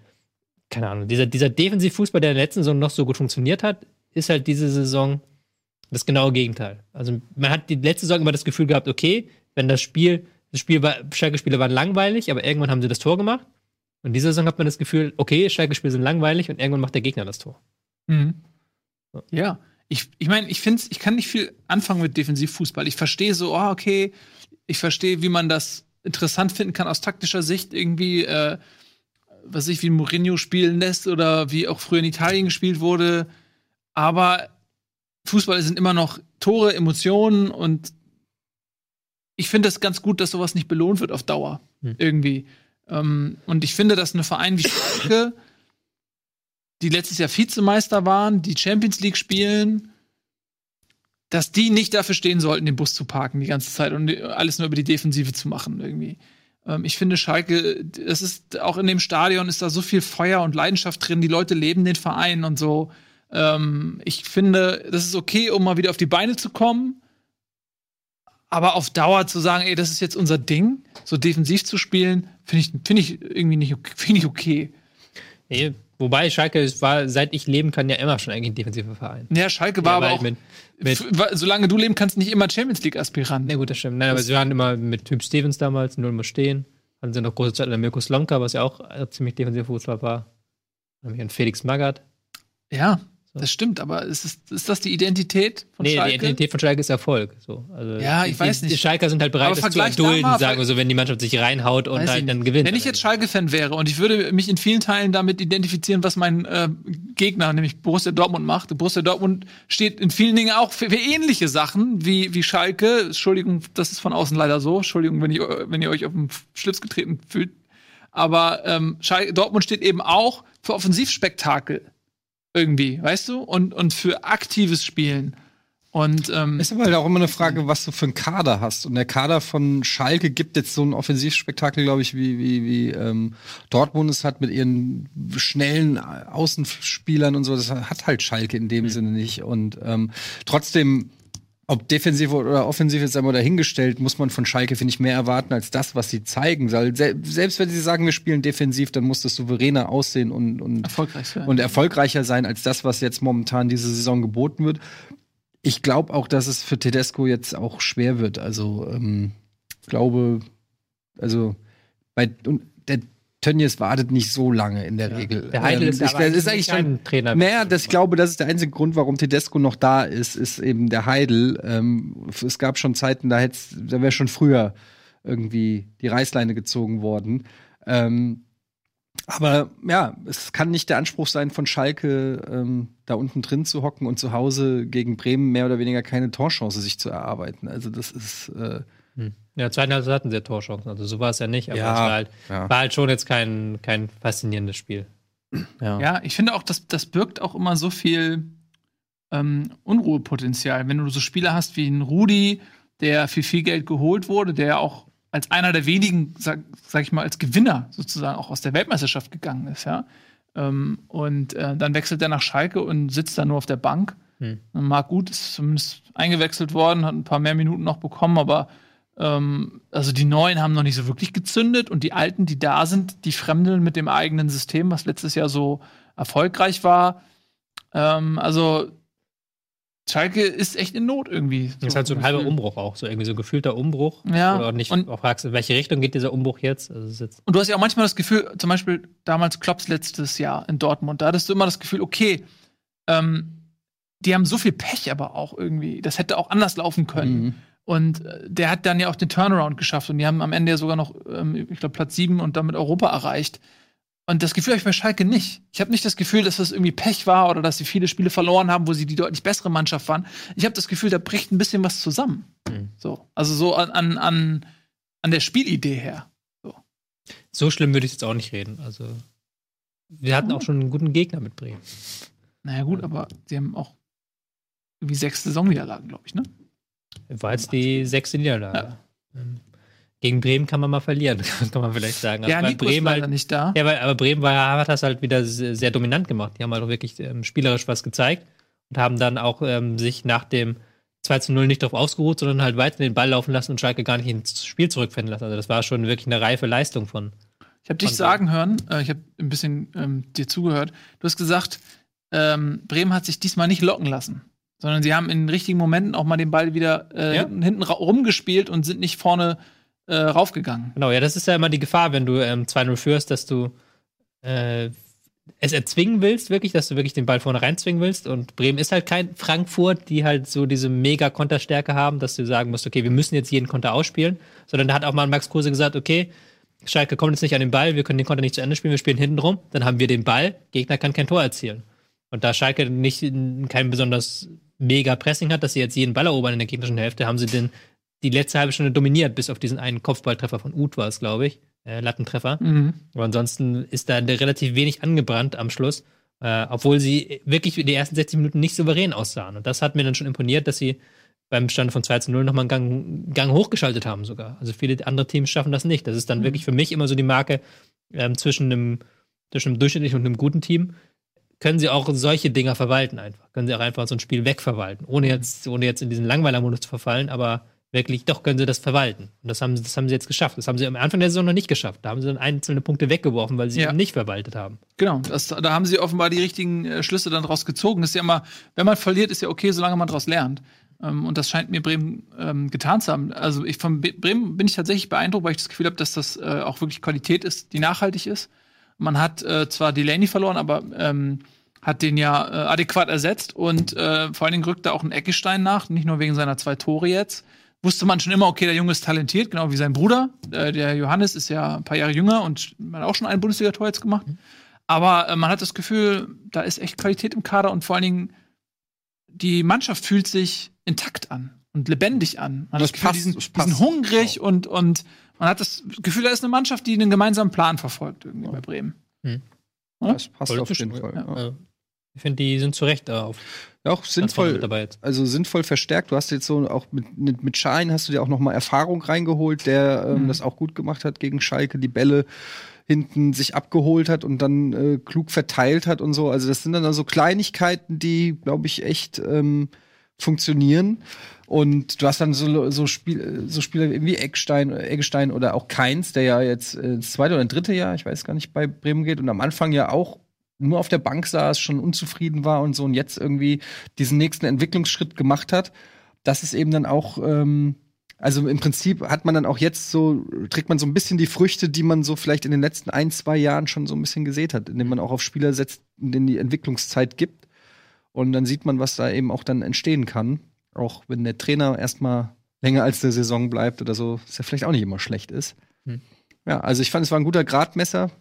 keine Ahnung, dieser, dieser Defensivfußball, der in der letzten Saison noch so gut funktioniert hat, ist halt diese Saison das genaue Gegenteil. Also man hat die letzte Saison immer das Gefühl gehabt, okay, wenn das Spiel, das Spiel war, Schalke-Spiele waren langweilig, aber irgendwann haben sie das Tor gemacht. Und diese Saison hat man das Gefühl, okay, Schalke-Spiele sind langweilig und irgendwann macht der Gegner das Tor. Mhm. Ja, ich, ich meine, ich finde, ich kann nicht viel anfangen mit Defensivfußball. Ich verstehe so, oh, okay, ich verstehe, wie man das interessant finden kann aus taktischer Sicht, irgendwie, äh, was ich, wie Mourinho spielen lässt oder wie auch früher in Italien gespielt wurde. Aber Fußball sind immer noch Tore, Emotionen und ich finde es ganz gut, dass sowas nicht belohnt wird auf Dauer. Hm. Irgendwie. Ähm, und ich finde, dass eine Verein wie Schalke, die letztes Jahr Vizemeister waren, die Champions League spielen, dass die nicht dafür stehen sollten, den Bus zu parken die ganze Zeit und alles nur über die Defensive zu machen irgendwie. Ähm, ich finde Schalke, das ist auch in dem Stadion ist da so viel Feuer und Leidenschaft drin. Die Leute leben den Verein und so. Ähm, ich finde, das ist okay, um mal wieder auf die Beine zu kommen. Aber auf Dauer zu sagen, ey, das ist jetzt unser Ding, so defensiv zu spielen, finde ich, finde ich irgendwie nicht, (laughs) finde ich okay. Nee, wobei Schalke war, seit ich leben kann, ja immer schon eigentlich ein defensiver Verein. Ja, Schalke war Ja, aber auch, mit, mit, solange du leben kannst, nicht immer Champions League-Aspirant. na gut, das stimmt. Nein, aber sie waren immer mit Typ Stevens damals, Null muss stehen. Hatten sie noch große Zeit an Mirko Slomka, was ja auch äh, ziemlich defensiver Fußball war. Dann haben wir einen Felix Magath. Ja, So. das stimmt, aber ist, es, ist das die Identität von Nee, Schalke? die Identität von Schalke ist Erfolg. So. Also Ja, ich die, weiß nicht. Die Schalker sind halt bereit, Aber das zu da erdulden, sagen wir so, wenn die Mannschaft sich reinhaut und halt dann gewinnt. Wenn ich jetzt Schalke-Fan wäre und ich würde mich in vielen Teilen damit identifizieren, was mein äh, Gegner, nämlich Borussia Dortmund, macht. Borussia Dortmund steht in vielen Dingen auch für, für ähnliche Sachen wie, wie Schalke. Entschuldigung, das ist von außen leider so. Entschuldigung, wenn, ich, wenn ihr euch auf den Schlips getreten fühlt. Aber ähm, Schalke, Dortmund steht eben auch für Offensivspektakel. Irgendwie, weißt du? Und, und für aktives Spielen. Und ähm, Ist aber halt auch immer eine Frage, was du für einen Kader hast. Und der Kader von Schalke gibt jetzt so ein Offensivspektakel, glaube ich, wie, wie, wie ähm, Dortmund es hat mit ihren schnellen Außenspielern und so. Das hat halt Schalke in dem Sinne nicht. Und ähm, trotzdem, ob defensiv oder offensiv ist einmal dahingestellt, muss man von Schalke, finde ich, mehr erwarten als das, was sie zeigen. Se selbst wenn sie sagen, wir spielen defensiv, dann muss das souveräner aussehen und, und erfolgreich und erfolgreicher sein als das, was jetzt momentan diese Saison geboten wird. Ich glaube auch, dass es für Tedesco jetzt auch schwer wird. Also ähm, glaube, also bei und Tönnies wartet nicht so lange in der Regel. Der Heidel Ähm, ist, ich, aber das ist eigentlich schon. Trainer. Naja, das, ich glaube, das ist der einzige Grund, warum Tedesco noch da ist, ist eben der Heidel. Ähm, es gab schon Zeiten, da, da wäre schon früher irgendwie die Reißleine gezogen worden. Ähm, aber ja, es kann nicht der Anspruch sein, von Schalke ähm, da unten drin zu hocken und zu Hause gegen Bremen mehr oder weniger keine Torchance sich zu erarbeiten. Also das ist äh, Hm. Ja, zweiten Halbzeit hatten sie ja Torchancen. Also so war es ja nicht, aber Ja, es war halt, ja. war halt schon jetzt kein, kein faszinierendes Spiel. Ja, ich finde auch, das, das birgt auch immer so viel ähm, Unruhepotenzial. Wenn du so Spieler hast wie ein Rudi, der für viel Geld geholt wurde, der ja auch als einer der wenigen, sag, sag ich mal, als Gewinner sozusagen auch aus der Weltmeisterschaft gegangen ist, ja. Ähm, und äh, dann wechselt er nach Schalke und sitzt da nur auf der Bank. Hm. Marc Gut ist zumindest eingewechselt worden, hat ein paar mehr Minuten noch bekommen, aber ähm, also die Neuen haben noch nicht so wirklich gezündet und die Alten, die da sind, die fremdeln mit dem eigenen System, was letztes Jahr so erfolgreich war. Ähm, also Schalke ist echt in Not irgendwie. Das ist halt so ein halber Umbruch auch, so irgendwie so gefühlter Umbruch. Ja, Oder nicht und- auch fragst, in welche Richtung geht dieser Umbruch jetzt? Also jetzt Und du hast ja auch manchmal das Gefühl, zum Beispiel damals Klopps letztes Jahr in Dortmund, da hattest du immer das Gefühl, okay, ähm, die haben so viel Pech aber auch irgendwie. Das hätte auch anders laufen können. mhm. Und äh, der hat dann ja auch den Turnaround geschafft und die haben am Ende ja sogar noch, ähm, ich glaube, Platz 7 und damit Europa erreicht. Und das Gefühl habe ich bei Schalke nicht. Ich habe nicht das Gefühl, dass das irgendwie Pech war oder dass sie viele Spiele verloren haben, wo sie die deutlich bessere Mannschaft waren. Ich habe das Gefühl, da bricht ein bisschen was zusammen. Mhm. So. Also so an, an, an, der Spielidee her. so schlimm würde ich jetzt auch nicht reden. Also wir hatten auch schon einen guten Gegner mit Bremen. Naja, gut, aber sie haben auch irgendwie sechs Saisonniederlagen, glaube ich, ne? War jetzt die sechste Niederlage. Ähm, gegen Bremen kann man mal verlieren, (laughs) kann man vielleicht sagen. ja, Also Bremen leider halt, nicht da. ja, weil, aber Bremen war, hat das halt wieder sehr, sehr dominant gemacht. Die haben halt auch wirklich ähm, spielerisch was gezeigt und haben dann auch ähm, sich nach dem 2 zu 0 nicht darauf ausgeruht, sondern halt weiter den Ball laufen lassen und Schalke gar nicht ins Spiel zurückfinden lassen. Also das war schon wirklich eine reife Leistung von. Ich habe dich sagen hören, äh, ich habe ein bisschen ähm, dir zugehört. Du hast gesagt, ähm, Bremen hat sich diesmal nicht locken lassen, sondern sie haben in den richtigen Momenten auch mal den Ball wieder äh, Ja. hinten, rumgespielt und sind nicht vorne äh, raufgegangen. Genau, ja, das ist ja immer die Gefahr, wenn du ähm, 2-0 führst, dass du äh, es erzwingen willst, wirklich, dass du wirklich den Ball vorne reinzwingen willst. Und Bremen ist halt kein Frankfurt, die halt so diese mega Konterstärke haben, dass du sagen musst, okay, wir müssen jetzt jeden Konter ausspielen, sondern da hat auch mal Max Kruse gesagt, okay, Schalke kommt jetzt nicht an den Ball, wir können den Konter nicht zu Ende spielen, wir spielen hinten rum, dann haben wir den Ball, Gegner kann kein Tor erzielen. Und da Schalke nicht kein besonders mega Pressing hat, dass sie jetzt jeden Ball erobern in der gegnerischen Hälfte, haben sie den die letzte halbe Stunde dominiert, bis auf diesen einen Kopfballtreffer von Uth war es, glaube ich. Äh, Lattentreffer. Mhm. Aber ansonsten ist da relativ wenig angebrannt am Schluss, äh, obwohl sie wirklich die ersten 60 Minuten nicht souverän aussahen. Und das hat mir dann schon imponiert, dass sie beim Stand von 2 zu 0 nochmal einen Gang, Gang hochgeschaltet haben sogar. Also viele andere Teams schaffen das nicht. Das ist dann wirklich für mich immer so die Marke ähm, zwischen, einem, zwischen einem durchschnittlichen und einem guten Team. Können sie auch solche Dinger verwalten einfach. Können sie auch einfach so ein Spiel wegverwalten, ohne jetzt, ohne jetzt in diesen Langweiler-Modus zu verfallen, aber wirklich, doch können sie das verwalten. Und das haben, das haben sie jetzt geschafft. Das haben sie am Anfang der Saison noch nicht geschafft. Da haben sie dann einzelne Punkte weggeworfen, weil sie Ja. eben nicht verwaltet haben. Genau, das, da haben sie offenbar die richtigen äh, Schlüsse dann draus gezogen. Ist ja immer, wenn man verliert, ist ja okay, solange man daraus lernt. Ähm, und das scheint mir Bremen ähm, getan zu haben. Also ich von Bremen bin ich tatsächlich beeindruckt, weil ich das Gefühl habe, dass das äh, auch wirklich Qualität ist, die nachhaltig ist. Man hat äh, zwar Delaney verloren, aber ähm, hat den ja äh, adäquat ersetzt und äh, vor allen Dingen rückt da auch ein Eckestein nach, nicht nur wegen seiner zwei Tore jetzt. Wusste man schon immer, okay, der Junge ist talentiert, genau wie sein Bruder. Äh, der Johannes ist ja ein paar Jahre jünger und hat auch schon ein Bundesliga-Tor jetzt gemacht. Aber äh, man hat das Gefühl, da ist echt Qualität im Kader und vor allen Dingen die Mannschaft fühlt sich intakt an und lebendig an. Man hat Das das Gefühl, passt, die sind, das die sind hungrig und, und man hat das Gefühl, da ist eine Mannschaft, die einen gemeinsamen Plan verfolgt irgendwie bei Bremen. Das passt Voll auf jeden. Fall. Ja. Also, ich finde, die sind zu Recht da auf Ja, auch sinnvoll, mit dabei jetzt. also sinnvoll verstärkt. Du hast jetzt so auch mit, mit, Schein hast du dir auch noch mal Erfahrung reingeholt, der ähm, Mhm. das auch gut gemacht hat gegen Schalke, die Bälle hinten sich abgeholt hat und dann äh, klug verteilt hat und so. Also das sind dann so Kleinigkeiten, die, glaube ich, echt ähm, funktionieren. Und du hast dann so, so, Spiel, so Spieler wie Eckstein, Eggestein oder auch Keins, der ja jetzt ins zweite oder dritte Jahr, ich weiß gar nicht, bei Bremen geht und am Anfang ja auch nur auf der Bank saß, schon unzufrieden war und so und jetzt irgendwie diesen nächsten Entwicklungsschritt gemacht hat. Das ist eben dann auch, ähm, also im Prinzip hat man dann auch jetzt so, trägt man so ein bisschen die Früchte, die man so vielleicht in den letzten ein, zwei Jahren schon so ein bisschen gesät hat, indem man auch auf Spieler setzt, denen die Entwicklungszeit gibt. Und dann sieht man, was da eben auch dann entstehen kann. Auch wenn der Trainer erstmal länger als der Saison bleibt oder so, was ja vielleicht auch nicht immer schlecht ist. Hm. Ja, also ich fand, es war ein guter Gradmesser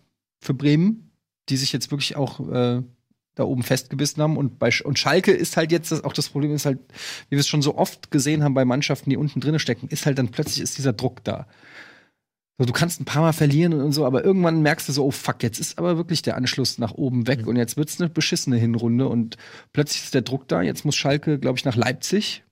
für Bremen, die sich jetzt wirklich auch äh, da oben festgebissen haben. Und, bei und Schalke ist halt jetzt das, auch das Problem, ist halt, wie wir es schon so oft gesehen haben bei Mannschaften, die unten drin stecken, ist halt dann plötzlich ist dieser Druck da. So, du kannst ein paar Mal verlieren und so, aber irgendwann merkst du so, oh fuck, jetzt ist aber wirklich der Anschluss nach oben weg Mhm. und jetzt wird's eine beschissene Hinrunde und plötzlich ist der Druck da. Jetzt muss Schalke, glaube ich, nach Leipzig,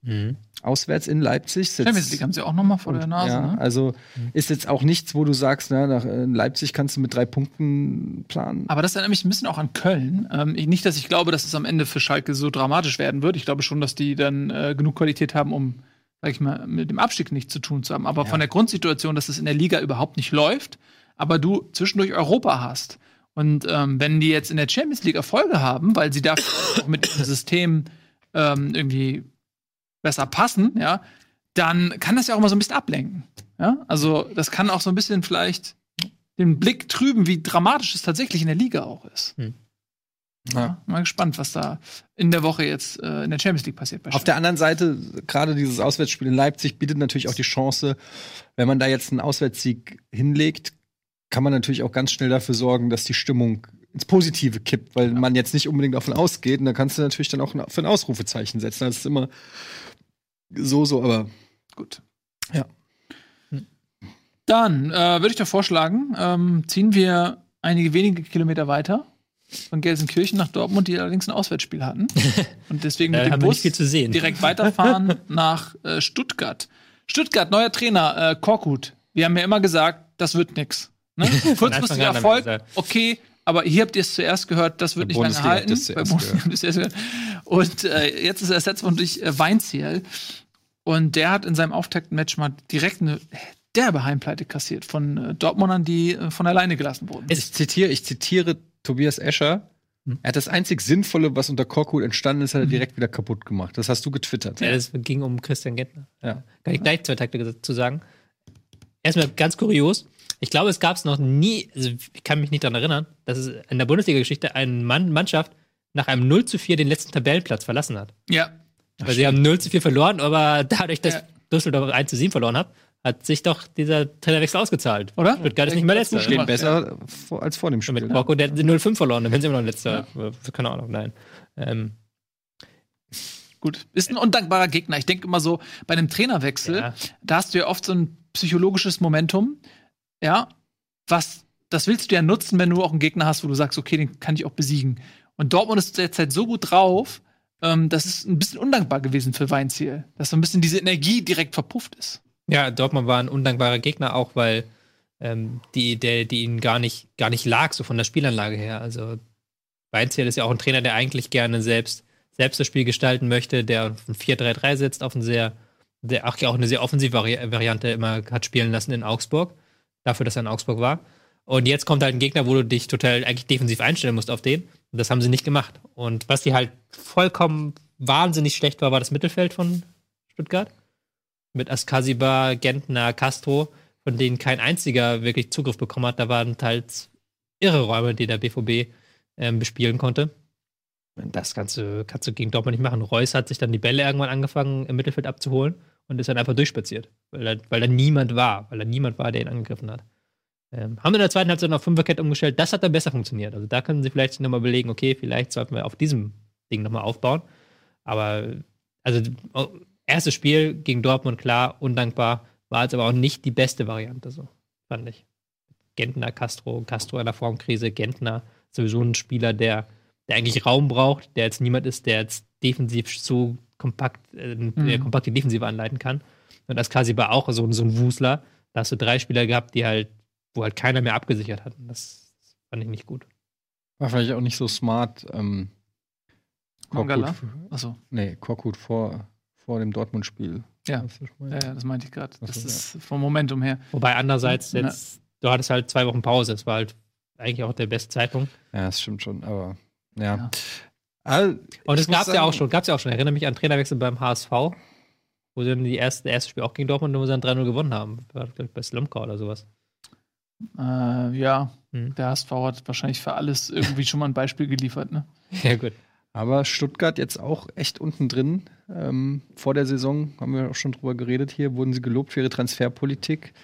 auswärts in Leipzig. Champions League haben sie auch noch mal vor und, der Nase. ja, ne? also ist jetzt auch nichts, wo du sagst, na, nach äh, Leipzig kannst du mit drei Punkten planen. Aber das erinnert mich ein bisschen auch an Köln. Ähm, ich, nicht, dass ich glaube, dass es am Ende für Schalke so dramatisch werden wird. Ich glaube schon, dass die dann äh, genug Qualität haben, um, sag ich mal, mit dem Abstieg nichts zu tun zu haben. Aber von der Grundsituation, dass es in der Liga überhaupt nicht läuft, aber du zwischendurch Europa hast. Und ähm, wenn die jetzt in der Champions League Erfolge haben, weil sie da auch mit dem System ähm, irgendwie besser passen, ja, dann kann das ja auch mal so ein bisschen ablenken. Ja? Also, das kann auch so ein bisschen vielleicht den Blick trüben, wie dramatisch es tatsächlich in der Liga auch ist. Hm. Ja, mal gespannt, was da in der Woche jetzt äh, in der Champions League passiert. Auf der anderen Seite, gerade dieses Auswärtsspiel in Leipzig bietet natürlich auch die Chance, wenn man da jetzt einen Auswärtssieg hinlegt, kann man natürlich auch ganz schnell dafür sorgen, dass die Stimmung ins Positive kippt, weil man jetzt nicht unbedingt davon ausgeht. Und da kannst du natürlich dann auch für ein Ausrufezeichen setzen. Das ist immer so, so, aber Gut. Ja. Dann äh, würde ich doch vorschlagen, ähm, ziehen wir einige wenige Kilometer weiter von Gelsenkirchen nach Dortmund, die allerdings ein Auswärtsspiel hatten. (laughs) Und deswegen mit dem Bus direkt weiterfahren (laughs) nach äh, Stuttgart. Stuttgart, neuer Trainer, äh, Korkut. Wir haben ja immer gesagt, das wird nix. Ne? (laughs) Kurzfristiger Erfolg, okay, aber hier habt ihr es zuerst gehört, das wird Bei nicht lange halten. Und äh, jetzt ist er ersetzt worden durch äh, Weinziel. Und der hat in seinem Auftaktmatch mal direkt eine derbe Heimpleite kassiert von äh, Dortmundern, die äh, von alleine gelassen wurden. Ich zitiere, ich zitiere Tobias Escher. Hm. Er hat das einzig Sinnvolle, was unter Korkut entstanden ist, hat er direkt wieder kaputt gemacht. Das hast du getwittert. Ja, das ging um Christian Gentner. Ja. Kann ich gleich zwei Takte zu sagen. Erstmal ganz kurios. Ich glaube, es gab es noch nie, also ich kann mich nicht daran erinnern, dass es in der Bundesliga-Geschichte eine Mann, Mannschaft nach einem 0 zu 4 den letzten Tabellenplatz verlassen hat. Ja. Weil sie haben 0 zu 4 verloren, aber dadurch, dass Ja. Düsseldorf 1 zu 7 verloren hat, hat sich doch dieser Trainerwechsel ausgezahlt. Oder? Stuttgart ist nicht mehr letzter. Stehen Ja. besser vor, als vor dem Spiel. Mit Borko, der hat 0-5 verloren, dann werden sie immer noch letzter. Äh, Keine Ahnung, nein. Ähm, Gut. Ist ein undankbarer Gegner. Ich denke immer so, bei einem Trainerwechsel, Ja. da hast du ja oft so ein psychologisches Momentum. Ja. Was, das willst du ja nutzen, wenn du auch einen Gegner hast, wo du sagst, okay, den kann ich auch besiegen. Und Dortmund ist derzeit so gut drauf, ähm, das ist ein bisschen undankbar gewesen für Weinziel. Dass so ein bisschen diese Energie direkt verpufft ist. Ja, Dortmund war ein undankbarer Gegner, auch weil ähm, die, der, die ihnen gar nicht, gar nicht lag, so von der Spielanlage her. Also Weinziel ist ja auch ein Trainer, der eigentlich gerne selbst, selbst das Spiel gestalten möchte, der auf ein 4-3-3 setzt, auf ein sehr, der auch, auch eine sehr offensive Vari Variante immer hat spielen lassen in Augsburg, dafür, dass er in Augsburg war. Und jetzt kommt halt ein Gegner, wo du dich total eigentlich defensiv einstellen musst auf den. Und das haben sie nicht gemacht. Und was die halt vollkommen wahnsinnig schlecht war, war das Mittelfeld von Stuttgart mit Askasiba, Gentner, Castro, von denen kein einziger wirklich Zugriff bekommen hat. Da waren teils irre Räume, die der BVB ähm, bespielen konnte. Das du, kannst du gegen Dortmund nicht machen. Reus hat sich dann die Bälle irgendwann angefangen im Mittelfeld abzuholen und ist dann einfach durchspaziert, weil da, weil da niemand war, weil da niemand war, der ihn angegriffen hat. Ähm, haben in der zweiten Halbzeit noch Fünferkette umgestellt. Das hat dann besser funktioniert. Also da können sie vielleicht nochmal überlegen, okay, vielleicht sollten wir auf diesem Ding nochmal aufbauen. Aber also erstes Spiel gegen Dortmund, klar, undankbar, war jetzt aber auch nicht die beste Variante, so, fand ich. Gentner, Castro, Castro in der Formkrise, Gentner, sowieso ein Spieler, der, der eigentlich Raum braucht, der jetzt niemand ist, der jetzt defensiv so kompakt, äh, der kompakte Defensive anleiten kann. Und das Kasiba auch so, so ein Wusler. Da hast du drei Spieler gehabt, die halt, wo halt keiner mehr abgesichert hat. Und das fand ich nicht gut. War vielleicht auch nicht so smart. Ähm, Mangala? Achso. Nee, Korkut vor, vor dem Dortmund-Spiel. Ja. Ja, ja, das meinte ich gerade. Das so, ist vom Momentum her. Wobei andererseits Ja. jetzt, du hattest halt zwei Wochen Pause. Das war halt eigentlich auch der beste Zeitpunkt. ja, das stimmt schon, aber ja. Ja. All- Und es gab ja sagen- auch schon, gab's ja auch schon. Ich erinnere mich an Trainerwechsel beim HSV, wo sie dann die erste, erste Spiel auch gegen Dortmund, wo sie dann 3-0 gewonnen haben. War, glaub ich, bei Slomka oder sowas. Äh, ja, Hm. der HSV hat wahrscheinlich für alles irgendwie schon mal ein Beispiel geliefert, ne? Ja, gut. Aber Stuttgart jetzt auch echt unten drin. Ähm, vor der Saison haben wir auch schon drüber geredet hier, wurden sie gelobt für ihre Transferpolitik.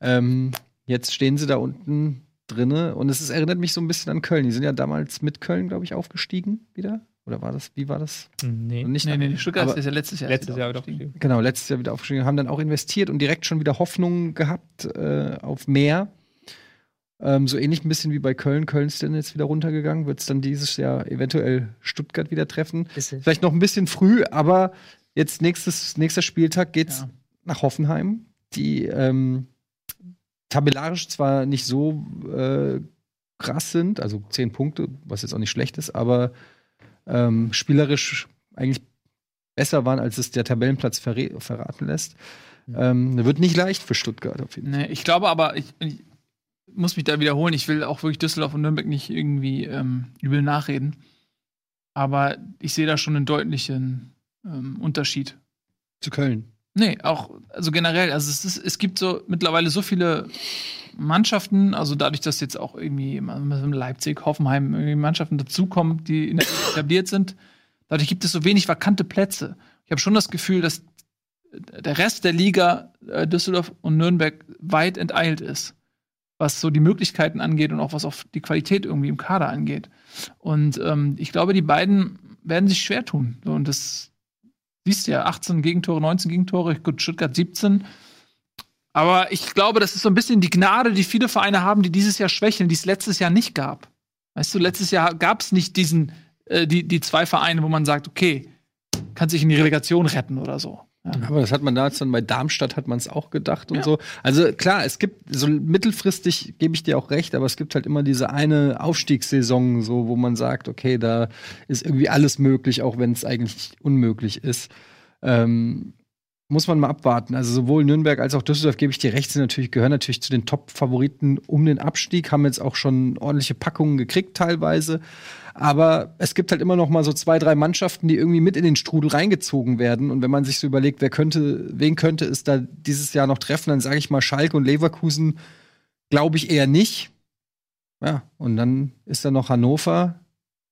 Ähm, jetzt stehen sie da unten drinne und es ist, erinnert mich so ein bisschen an Köln. Die sind ja damals mit Köln, glaube ich, aufgestiegen wieder. Oder war das, wie war das? Nee. Und nicht Nee, nee, nee, Stuttgart aber- ist ja letztes Jahr. Letztes erst Jahr wieder aufgestiegen. aufgestiegen. Genau, letztes Jahr wieder aufgestiegen, haben dann auch investiert und direkt schon wieder Hoffnung gehabt äh, auf mehr. Ähm, so ähnlich ein bisschen wie bei Köln. Köln ist dann jetzt wieder runtergegangen, wird es dann dieses Jahr eventuell Stuttgart wieder treffen. Vielleicht noch ein bisschen früh, aber jetzt nächstes, nächster Spieltag geht's Ja. nach Hoffenheim, die ähm, tabellarisch zwar nicht so äh, krass sind, also zehn Punkte, was jetzt auch nicht schlecht ist, aber ähm, spielerisch eigentlich besser waren, als es der Tabellenplatz verraten lässt. Ähm, wird nicht leicht für Stuttgart auf jeden Fall. Nee, ich glaube aber, ich, ich muss mich da wiederholen. Ich will auch wirklich Düsseldorf und Nürnberg nicht irgendwie ähm, übel nachreden. Aber ich sehe da schon einen deutlichen ähm, Unterschied. Zu Köln. Nee, auch, also generell, also es, ist, es gibt so mittlerweile so viele Mannschaften, also dadurch, dass jetzt auch irgendwie in Leipzig, Hoffenheim irgendwie Mannschaften dazukommen, die in der Liga (coughs) etabliert sind, dadurch gibt es so wenig vakante Plätze. Ich habe schon das Gefühl, dass der Rest der Liga äh, Düsseldorf und Nürnberg weit enteilt ist, was so die Möglichkeiten angeht und auch was auf die Qualität irgendwie im Kader angeht. Und ähm, ich glaube, die beiden werden sich schwer tun. So, und das siehst du ja, 18 Gegentore, 19 Gegentore, gut, Stuttgart 17. Aber ich glaube, das ist so ein bisschen die Gnade, die viele Vereine haben, die dieses Jahr schwächeln, die es letztes Jahr nicht gab. Weißt du, letztes Jahr gab es nicht diesen, äh, die, die zwei Vereine, wo man sagt, okay, kann sich in die Relegation retten oder so. Aber das hat man da jetzt dann bei Darmstadt hat man es auch gedacht und Ja. so. Also klar, es gibt so mittelfristig gebe ich dir auch recht, aber es gibt halt immer diese eine Aufstiegssaison, so wo man sagt, okay, da ist irgendwie alles möglich, auch wenn es eigentlich unmöglich ist. Ähm, muss man mal abwarten. Also sowohl Nürnberg als auch Düsseldorf gebe ich dir recht, sind natürlich gehören natürlich zu den Top-Favoriten um den Abstieg, haben jetzt auch schon ordentliche Packungen gekriegt teilweise. Aber es gibt halt immer noch mal so zwei, drei Mannschaften, die irgendwie mit in den Strudel reingezogen werden. Und wenn man sich so überlegt, wer könnte, wen könnte es da dieses Jahr noch treffen, dann sage ich mal Schalke und Leverkusen, glaube ich eher nicht. Ja, und dann ist da noch Hannover,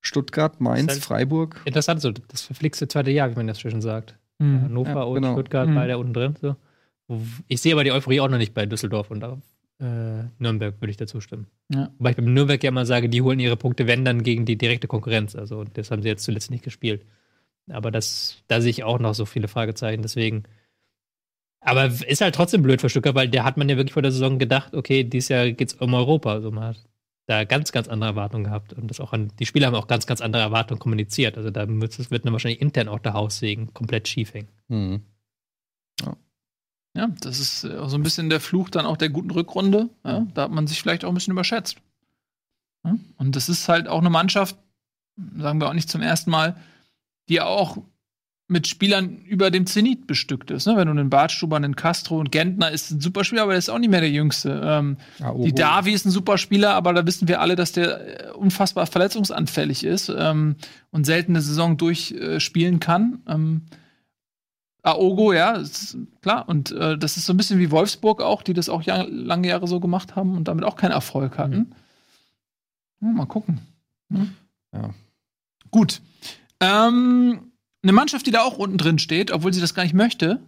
Stuttgart, Mainz, halt- Freiburg. Interessant, so das verflixte zweite Jahr, wie man das schon sagt. Mhm. Hannover Ja, und genau. Stuttgart, Mhm. beide unten drin. So. Ich sehe aber die Euphorie auch noch nicht bei Düsseldorf und äh, Nürnberg, würde ich dazu stimmen. Ja. Wobei ich beim Nürnberg ja mal sage, die holen ihre Punkte, wenn dann gegen die direkte Konkurrenz. Also das haben sie jetzt zuletzt nicht gespielt. Aber das, da sehe ich auch noch so viele Fragezeichen. Deswegen. Aber ist halt trotzdem blöd für Stuttgart, weil der hat man ja wirklich vor der Saison gedacht, okay, dieses Jahr geht's um Europa. Also man hat da ganz, ganz andere Erwartungen gehabt. Und das auch an, die Spieler haben auch ganz, ganz andere Erwartungen kommuniziert. Also da wird dann wahrscheinlich intern auch der Haussegen komplett schief hängen. Mhm. Ja, das ist äh, so ein bisschen der Fluch dann auch der guten Rückrunde. Ja, da hat man sich vielleicht auch ein bisschen überschätzt. Ja, und das ist halt auch eine Mannschaft, sagen wir auch nicht zum ersten Mal, die auch mit Spielern über dem Zenit bestückt ist. Ne? Wenn du einen Bartstuber, einen Castro und Gentner ist ein super Spieler, aber der ist auch nicht mehr der Jüngste. Ähm, oh, die Davi ist ein super Spieler, aber da wissen wir alle, dass der äh, unfassbar verletzungsanfällig ist ähm, und selten eine Saison durchspielen kann. Ähm, Aogo, ja, ist klar. Und äh, das ist so ein bisschen wie Wolfsburg auch, die das auch ja, lange Jahre so gemacht haben und damit auch keinen Erfolg hatten. Ja, mal gucken. Hm? Ja. Gut. Ähm, eine Mannschaft, die da auch unten drin steht, obwohl sie das gar nicht möchte,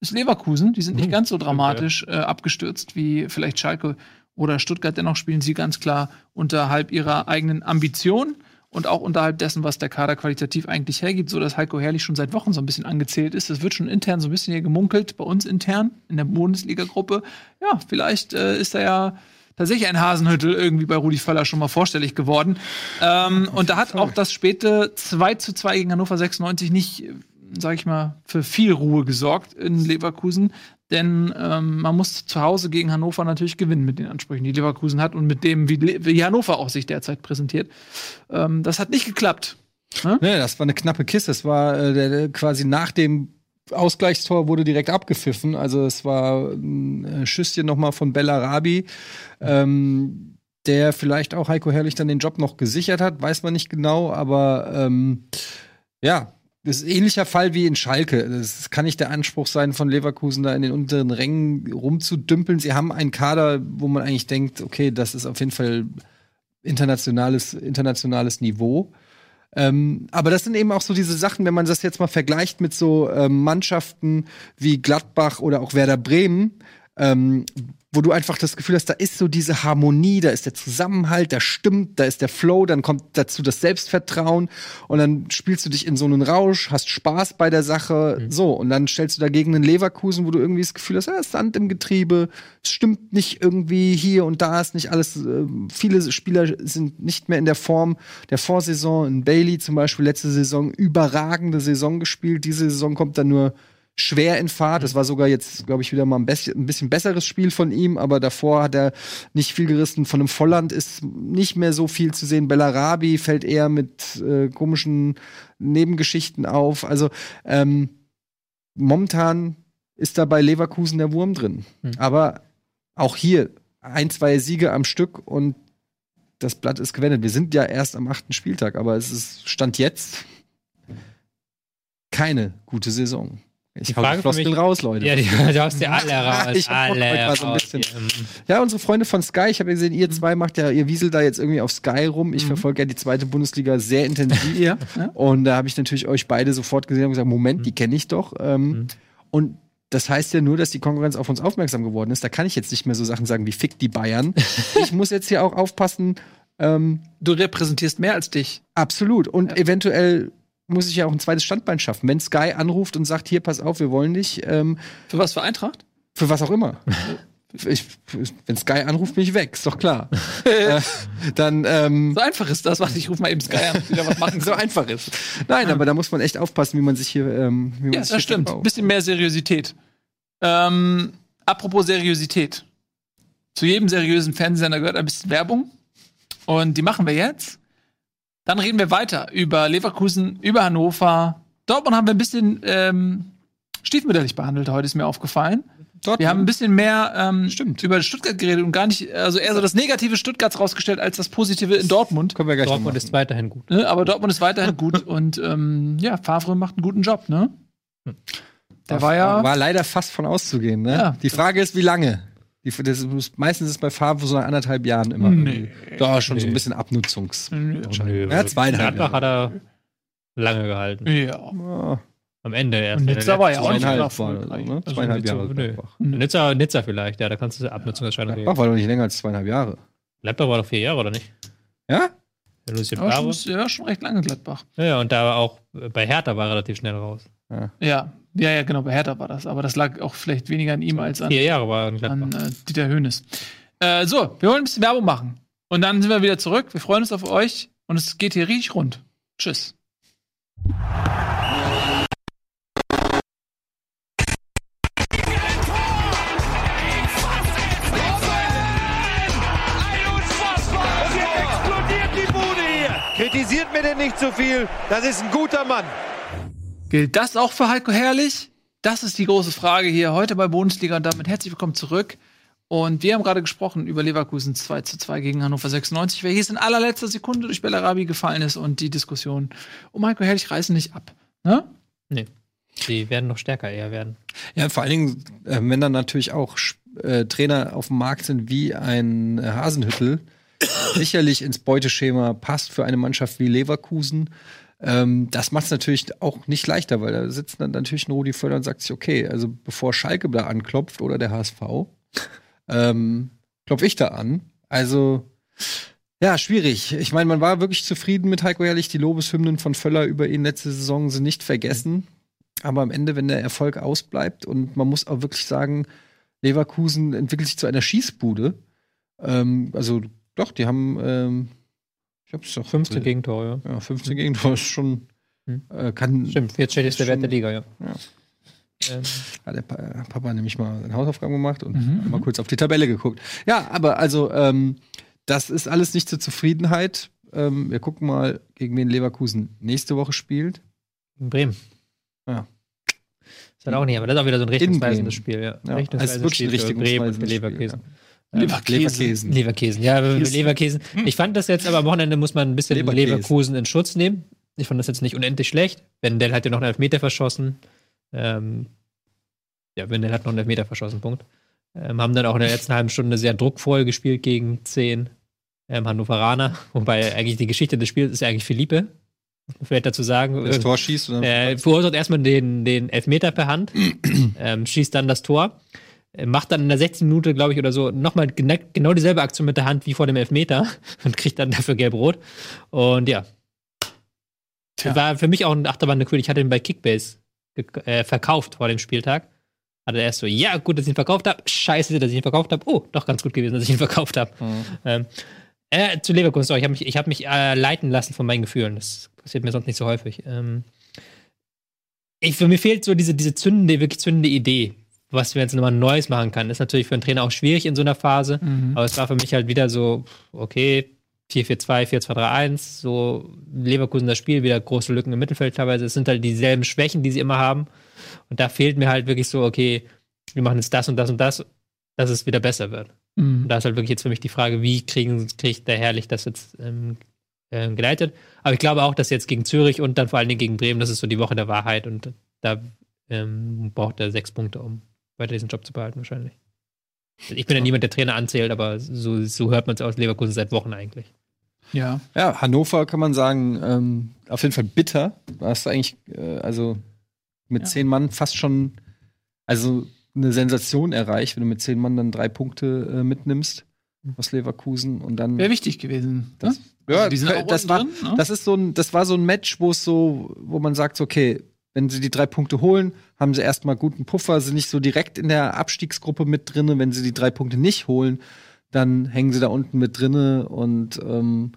ist Leverkusen. Die sind nicht Mhm. ganz so dramatisch äh, abgestürzt wie vielleicht Schalke oder Stuttgart. Dennoch spielen sie ganz klar unterhalb ihrer eigenen Ambition und auch unterhalb dessen, was der Kader qualitativ eigentlich hergibt, so dass Heiko Herrlich schon seit Wochen so ein bisschen angezählt ist. Das wird schon intern so ein bisschen hier gemunkelt, bei uns intern in der Bundesliga-Gruppe. Ja, vielleicht äh, ist da ja tatsächlich ein Hasenhüttel irgendwie bei Rudi Völler schon mal vorstellig geworden. Ähm, und da hat auch das späte 2 zu 2 gegen Hannover 96 nicht, äh, sag ich mal, für viel Ruhe gesorgt in Leverkusen. Denn ähm, man muss zu Hause gegen Hannover natürlich gewinnen mit den Ansprüchen, die Leverkusen hat und mit dem, wie, Le- wie Hannover auch sich derzeit präsentiert. Ähm, das hat nicht geklappt. Nee, das war eine knappe Kiste. Es war äh, quasi nach dem Ausgleichstor wurde direkt abgepfiffen. Also es war ein äh, Schüsschen noch mal von Bellarabi, ähm, der vielleicht auch Heiko Herrlich dann den Job noch gesichert hat, weiß man nicht genau, aber ähm, ja, das ist ein ähnlicher Fall wie in Schalke. Das kann nicht der Anspruch sein, von Leverkusen da in den unteren Rängen rumzudümpeln. Sie haben einen Kader, wo man eigentlich denkt, okay, das ist auf jeden Fall internationales, internationales Niveau. Ähm, aber das sind eben auch so diese Sachen, wenn man das jetzt mal vergleicht mit so ähm, Mannschaften wie Gladbach oder auch Werder Bremen, ähm, wo du einfach das Gefühl hast, da ist so diese Harmonie, da ist der Zusammenhalt, da stimmt, da ist der Flow, dann kommt dazu das Selbstvertrauen und dann spielst du dich in so einen Rausch, hast Spaß bei der Sache, so und dann stellst du dagegen einen Leverkusen, wo du irgendwie das Gefühl hast, ja, ist Sand im Getriebe, es stimmt nicht irgendwie hier und da ist nicht alles, äh, viele Spieler sind nicht mehr in der Form der Vorsaison, in Bailey zum Beispiel letzte Saison überragende Saison gespielt, diese Saison kommt dann nur schwer in Fahrt. Das war sogar jetzt, glaube ich, wieder mal ein bisschen, ein bisschen besseres Spiel von ihm, aber davor hat er nicht viel gerissen. Von einem Volland ist nicht mehr so viel zu sehen. Bellarabi fällt eher mit äh, komischen Nebengeschichten auf. Also ähm, momentan ist da bei Leverkusen der Wurm drin. Hm. Aber auch hier ein, zwei Siege am Stück und das Blatt ist gewendet. Wir sind ja erst am achten Spieltag, aber es ist Stand jetzt keine gute Saison. Ich Die hau Frage die mich- raus, Leute. Ja, die, du hast ja alle (laughs) raus. Ich alle so ein raus. bisschen. Ähm, Ja, unsere Freunde von Sky, ich habe gesehen, ihr zwei macht ja, ihr wieselt da jetzt irgendwie auf Sky rum. Ich Mhm. verfolge ja die zweite Bundesliga sehr intensiv. (laughs) Ja. ja. Und da habe ich natürlich euch beide sofort gesehen und gesagt, Moment, die kenne ich doch. Ähm, Mhm. Und das heißt ja nur, dass die Konkurrenz auf uns aufmerksam geworden ist. Da kann ich jetzt nicht mehr so Sachen sagen wie Fick die Bayern. (laughs) ich muss jetzt hier auch aufpassen. Ähm, Du repräsentierst mehr als dich. absolut. Und Ja. eventuell muss ich ja auch ein zweites Standbein schaffen. Wenn Sky anruft und sagt, hier, pass auf, wir wollen dich, ähm, Für was für Eintracht? für was auch immer. (laughs) ich, wenn Sky anruft, bin ich weg, ist doch klar. (laughs) äh, dann, ähm, So einfach ist das, was ich rufe mal eben Sky an, wieder was machen (laughs) so einfach ist. Nein, aber da muss man echt aufpassen, wie man sich hier, ähm, wie man Ja, sich das stimmt. verkauft. Bisschen mehr Seriosität. Ähm, apropos Seriosität. Zu jedem seriösen Fernsehsender gehört ein bisschen Werbung. Und die machen wir jetzt. Dann reden wir weiter über Leverkusen, über Hannover. Dortmund haben wir ein bisschen ähm, stiefmütterlich behandelt heute, ist mir aufgefallen. Dort Wir haben ein bisschen mehr ähm, Stimmt. über Stuttgart geredet und gar nicht, also eher so das Negative Stuttgarts rausgestellt als das Positive in Dortmund. können wir gleich Dortmund ist weiterhin gut. Ne? Aber Dortmund ist weiterhin gut (laughs) und ähm, ja, Favre macht einen guten Job, ne? Der war ja. War leider fast von auszugehen, ne? Ja. Die Frage ist, wie lange? Die, das ist, meistens ist es bei Favre so nach anderthalb Jahren immer. Nee. Da schon so ein Nee. bisschen Abnutzungs. Nö. Ja, zweieinhalb Gladbach hat er lange gehalten. Ja. Ja, Am Ende erst. Und Nizza war ja auch nicht zweieinhalb, erfolgreich. war, ne? Also zweieinhalb Jahre. nö. Gladbach. Nizza, Nizza vielleicht, ja, da kannst du Abnutzungserscheinung reden. Gladbach war doch nicht länger als zweieinhalb Jahre. Gladbach war doch vier Jahre, oder nicht? Ja? Ja, schon, ja, schon recht lange Gladbach. Ja, ja, und da war auch äh, bei Hertha war er relativ schnell raus. Ja, ja, ja, genau, bei Hertha war das. Aber das lag auch vielleicht weniger an ihm als an, Vier Jahre war an äh, Dieter Höhnes. Äh, so, wir wollen ein bisschen Werbung machen. Und dann sind wir wieder zurück. Wir freuen uns auf euch. Und es geht hier richtig rund. Tschüss. Und jetzt explodiert die Bude hier. Kritisiert mir denn nicht zu viel. Das ist ein guter Mann. Gilt das auch für Heiko Herrlich? Das ist die große Frage hier heute bei Bundesliga und damit herzlich willkommen zurück. Und wir haben gerade gesprochen über Leverkusen 2 zu 2 gegen Hannover 96, welches in allerletzter Sekunde durch Bellarabi gefallen ist und die Diskussion um Heiko Herrlich reißen nicht ab. Ne? Nee. Die werden noch stärker eher werden. Ja, vor allen Dingen, äh, wenn dann natürlich auch äh, Trainer auf dem Markt sind wie ein Hasenhüttel, sicherlich ins Beuteschema passt für eine Mannschaft wie Leverkusen. Ähm, das macht es natürlich auch nicht leichter, weil da sitzt dann natürlich ein Rudi Völler und sagt sich, okay, also bevor Schalke da anklopft oder der HSV, (laughs) ähm, klopfe ich da an. Also, ja, schwierig. Ich meine, man war wirklich zufrieden mit Heiko Herrlich. Die Lobeshymnen von Völler über ihn letzte Saison sind nicht vergessen. Aber am Ende, wenn der Erfolg ausbleibt und man muss auch wirklich sagen, Leverkusen entwickelt sich zu einer Schießbude. Ähm, also doch, die haben, ähm, ich hab's doch 15 Gegentore, ja. Ja, 15 Gegentore ist schon, Hm. äh, kann, Stimmt, viertschädigster Ist Wert der Liga, ja. Ja. Ähm, hat der Pa- Papa nämlich mal eine Hausaufgaben gemacht und Mhm, mal kurz auf die Tabelle geguckt. Ja, aber also, ähm, das ist alles nicht zur Zufriedenheit. Ähm, wir gucken mal, gegen wen Leverkusen nächste Woche spielt. in Bremen. Ja. Ist halt auch nicht, aber das ist auch wieder so ein richtungsweisendes Spiel, ja. Ja, Richtungsweisendes ist wirklich ein Spiel für Bremen für richtungsweisendes Leverkusen. Leverkusen. Leverkusen. Ja, Leverkusen. Ich fand das jetzt aber am Wochenende muss man ein bisschen Leverkusen. Leverkusen in Schutz nehmen. Ich fand das jetzt nicht unendlich schlecht. Wendell hat ja noch einen Elfmeter verschossen. Ähm, ja, Wendell hat noch einen Elfmeter verschossen, Punkt. Ähm, haben dann auch in der letzten halben Stunde sehr druckvoll gespielt gegen zehn ähm, Hannoveraner. (laughs) Wobei eigentlich die Geschichte des Spiels ist ja eigentlich Philippe. Vielleicht dazu sagen. Das Tor schießt und dann Er verursacht erstmal den, den Elfmeter per Hand, (clears throat) ähm, schießt dann das Tor, äh, macht dann in der 16. Minute, glaube ich, oder so, nochmal gena genau dieselbe Aktion mit der Hand wie vor dem Elfmeter (laughs) und kriegt dann dafür gelb-rot. Und ja. Tja. War für mich auch ein Achterbahngefühl. Ich hatte ihn bei Kickbase äh, verkauft vor dem Spieltag. Hatte erst so, ja, gut, dass ich ihn verkauft habe. Scheiße, dass ich ihn verkauft habe. Oh, doch ganz gut gewesen, dass ich ihn verkauft habe. Ähm, äh, zu Leverkusen, sorry, ich habe mich, ich hab mich äh, leiten lassen von meinen Gefühlen. Das passiert mir sonst nicht so häufig. Ähm, ich, für mir fehlt so diese, diese zündende, wirklich zündende Idee, was wir jetzt nochmal Neues machen kann. Ist natürlich für einen Trainer auch schwierig in so einer Phase, Mhm. aber es war für mich halt wieder so, okay, 4-4-2, 4-2-3-1, so Leverkusen das Spiel, wieder große Lücken im Mittelfeld teilweise. Es sind halt dieselben Schwächen, die sie immer haben. Und da fehlt mir halt wirklich so, okay, wir machen jetzt das und das und das, dass es wieder besser wird. Mhm. Und da ist halt wirklich jetzt für mich die Frage, wie kriegen, kriegt der Herrlich das jetzt ähm, ähm, geleitet. Aber ich glaube auch, dass jetzt gegen Zürich und dann vor allen Dingen gegen Bremen, das ist so die Woche der Wahrheit und da ähm, braucht er sechs Punkte, um weiter diesen Job zu behalten wahrscheinlich. Ich bin ja niemand, der Trainer anzählt, aber so, so hört man es aus Leverkusen seit Wochen eigentlich. Ja. Ja, Hannover kann man sagen, ähm, auf jeden Fall bitter. Da hast du eigentlich, äh, also mit Ja. zehn Mann fast schon, also eine Sensation erreicht, wenn du mit zehn Mann dann drei Punkte äh, mitnimmst aus Leverkusen und dann. Wäre wichtig gewesen. Das- ne? ja, Also die sind auch das war, drin, ne? das ist so ein, das war so ein Match, wo es so, wo man sagt, okay, Wenn sie die drei Punkte holen, haben sie erstmal guten Puffer, sind nicht so direkt in der Abstiegsgruppe mit drinne. Wenn sie die drei Punkte nicht holen, dann hängen sie da unten mit drinne und ähm,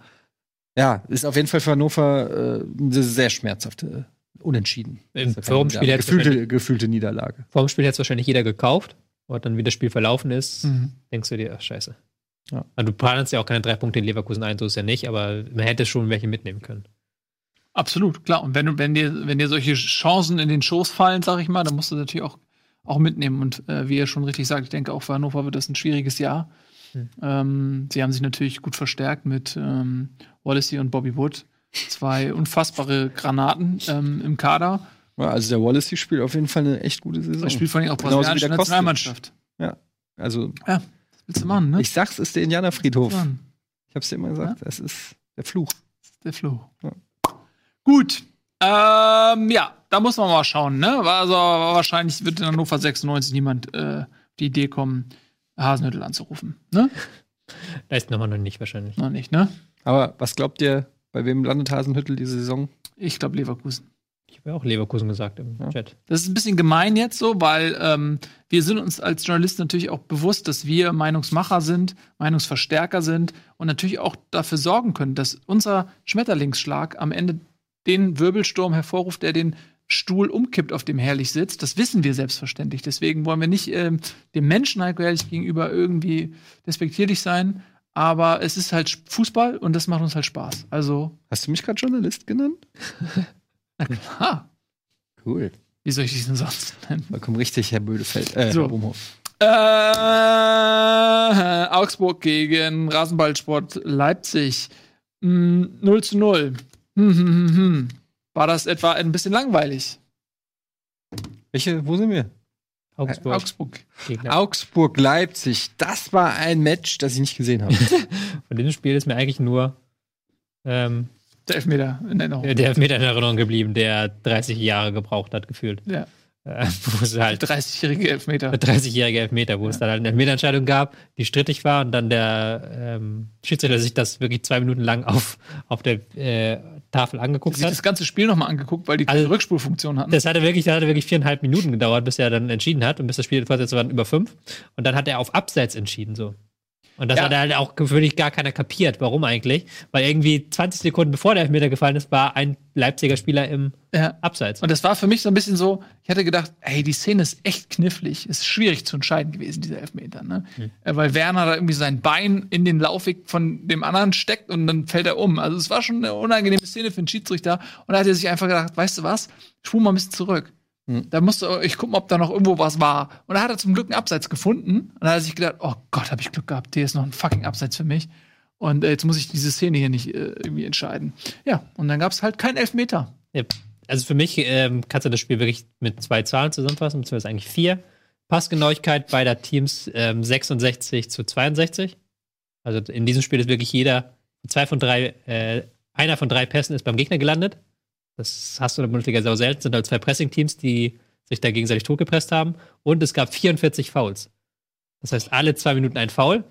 ja, ist auf jeden Fall für Hannover äh, eine sehr schmerzhafte Unentschieden. Im ja, hätte gefühlte, gefühlte Niederlage. Vor dem Spiel hätte es wahrscheinlich jeder gekauft. Und dann, wie das Spiel verlaufen ist, Mhm. denkst du dir, ach, scheiße. Ja. Also, du planst ja auch keine drei Punkte in Leverkusen ein, so ist ja nicht, aber man hätte schon welche mitnehmen können. Absolut, klar. Und wenn, wenn, dir, wenn dir solche Chancen in den Schoß fallen, sag ich mal, dann musst du natürlich auch, auch mitnehmen. Und äh, wie ihr schon richtig sagt, ich denke, auch für Hannover wird das ein schwieriges Jahr. Hm. Ähm, sie haben sich natürlich gut verstärkt mit ähm, Wallacey und Bobby Wood. Zwei (laughs) unfassbare Granaten ähm, im Kader. Ja, also der Wallace spielt auf jeden Fall eine echt gute Saison. Das spielt vor allem auch brasilianische. Nationalmannschaft. Also, Was willst du machen, ne? ich sag's, ist der Indianerfriedhof. Ich hab's dir immer gesagt, das ist der Fluch. der Flo. Ja. Gut. Ähm, ja, da muss man mal schauen, ne? Also wahrscheinlich wird in Hannover 96 niemand äh, auf die Idee kommen, Hasenhüttel anzurufen. Ne? (laughs) Da ist nochmal noch nicht wahrscheinlich. Noch nicht, ne? Aber was glaubt ihr, bei wem landet Hasenhüttel diese Saison? Ich glaube Leverkusen. Ich habe ja auch Leverkusen gesagt im Ja. Chat. Das ist ein bisschen gemein jetzt so, weil ähm, wir sind uns als Journalisten natürlich auch bewusst, dass wir Meinungsmacher sind, Meinungsverstärker sind und natürlich auch dafür sorgen können, dass unser Schmetterlingsschlag am Ende den Wirbelsturm hervorruft, der den Stuhl umkippt, auf dem Herrlich sitzt. Das wissen wir selbstverständlich. Deswegen wollen wir nicht ähm, dem Menschen Heiko Herrlich gegenüber irgendwie despektierlich sein. Aber es ist halt Fußball und das macht uns halt Spaß. Also, Hast du mich gerade Journalist genannt? (laughs) na klar. Cool. Wie soll ich dich denn sonst nennen? Vollkommen richtig, Herr Bödefeld. Äh, So. Herr. Äh, Augsburg gegen Rasenballsport Leipzig. Mm, 0 zu 0. Hm, hm, hm, hm. War das etwa ein bisschen langweilig? Welche, wo sind wir? Augsburg. Augsburg. Gegner. Augsburg-Leipzig. Das war ein Match, das ich nicht gesehen habe. (laughs) Von diesem Spiel ist mir eigentlich nur ähm, Der Elfmeter in Erinnerung. der Elfmeter in Erinnerung geblieben, der 30 Jahre gebraucht hat, gefühlt. Ja. Äh, (laughs) wo es halt 30-jährige Elfmeter. 30-jährige Elfmeter, wo es dann halt eine Elfmeterentscheidung gab, die strittig war und dann der ähm, Schiedsrichter sich das wirklich zwei Minuten lang auf, auf der äh, Tafel angeguckt sich hat. das ganze Spiel nochmal angeguckt, weil die Also- Rückspulfunktion hatten. Das hatte wirklich, das hatte wirklich viereinhalb Minuten gedauert, bis er dann entschieden hat und bis das Spiel fortsetzt waren über fünf. Und dann hat er auf Abseits entschieden, so. Und das Ja. hat halt auch wirklich gar keiner kapiert. Warum eigentlich? Weil irgendwie 20 Sekunden bevor der Elfmeter gefallen ist, war ein Leipziger Spieler im ja. Abseits. Und das war für mich so ein bisschen so, ich hatte gedacht, ey, die Szene ist echt knifflig, ist schwierig zu entscheiden gewesen, dieser Elfmeter, ne? Äh, Weil Werner da irgendwie sein Bein in den Laufweg von dem anderen steckt und dann fällt er um. Also es war schon eine unangenehme Szene für den Schiedsrichter und da hat er sich einfach gedacht, weißt du was, spul mal ein bisschen zurück. Hm. Da musste ich gucken, ob da noch irgendwo was war. Und da hat er zum Glück einen Abseits gefunden. Und da hat er sich gedacht, oh Gott, habe ich Glück gehabt, hier ist noch ein fucking Abseits für mich. Und äh, jetzt muss ich diese Szene hier nicht äh, irgendwie entscheiden. Ja, und dann gab es halt keinen Elfmeter. Ja, Also für mich ähm, kannst du das Spiel wirklich mit zwei Zahlen zusammenfassen, beziehungsweise eigentlich vier. Passgenauigkeit beider Teams ähm, 66 zu 62. Also in diesem Spiel ist wirklich jeder, zwei von drei, äh, einer von drei Pässen ist beim Gegner gelandet. Das hast du in der Bundesliga sehr selten, sind halt zwei Pressing-Teams, die sich da gegenseitig totgepresst haben. Und es gab 44 Fouls. Das heißt, alle zwei Minuten ein Foul.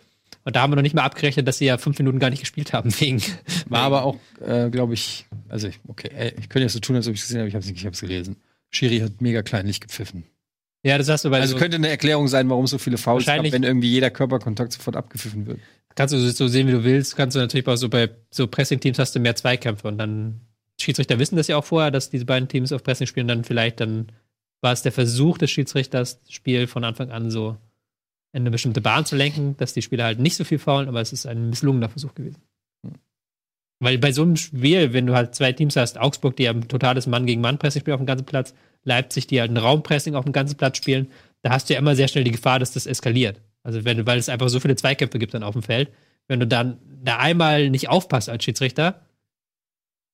Und da haben wir noch nicht mal abgerechnet, dass sie ja fünf Minuten gar nicht gespielt haben, (laughs) wegen. War aber auch, äh, glaube ich, also ich, okay, ey, ich könnte jetzt so tun, als ob ich es gesehen habe, ich habe es nicht, ich habe es gelesen. Schiri hat mega kleinlich gepfiffen. Ja, das hast du bei Also so- könnte eine Erklärung sein, warum es so viele Fouls gab, wenn irgendwie jeder Körperkontakt sofort abgepfiffen wird. kannst du es so sehen, wie du willst. Kannst du natürlich auch so bei so Pressing-Teams hast du mehr Zweikämpfe und dann Schiedsrichter wissen das ja auch vorher, dass diese beiden Teams auf Pressing spielen. Dann vielleicht dann war es der Versuch des Schiedsrichters, das Spiel von Anfang an so in eine bestimmte Bahn zu lenken, dass die Spieler halt nicht so viel faulen, aber es ist ein misslungener Versuch gewesen. Hm. Weil bei so einem Spiel, wenn du halt zwei Teams hast, Augsburg, die ja ein totales Mann gegen Mann Pressing spielen auf dem ganzen Platz, Leipzig, die halt ein Raumpressing auf dem ganzen Platz spielen, da hast du ja immer sehr schnell die Gefahr, dass das eskaliert. Also wenn du, weil es einfach so viele Zweikämpfe gibt dann auf dem Feld. Wenn du dann da einmal nicht aufpasst als Schiedsrichter,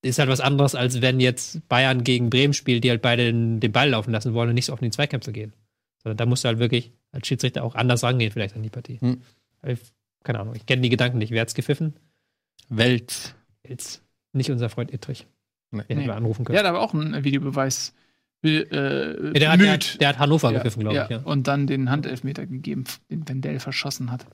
ist halt was anderes, als wenn jetzt Bayern gegen Bremen spielt, die halt beide den, den Ball laufen lassen wollen und nicht so oft in die Zweikämpfe gehen. Sondern da musst du halt wirklich als Schiedsrichter auch anders rangehen, vielleicht an die Partie. Hm. Ich, keine Ahnung, ich kenne die Gedanken nicht. Wer hat's gepfiffen? Welt. Jetzt nicht unser Freund Ittrich. Nee. Den hätten Nee. wir anrufen können. Ja, da war auch ein Videobeweis. Äh, Ja, der, hat, der, hat, der hat Hannover Ja, gepfiffen, glaube ja. ich. Ja. Und dann den Handelfmeter gegeben, den Wendell verschossen hat.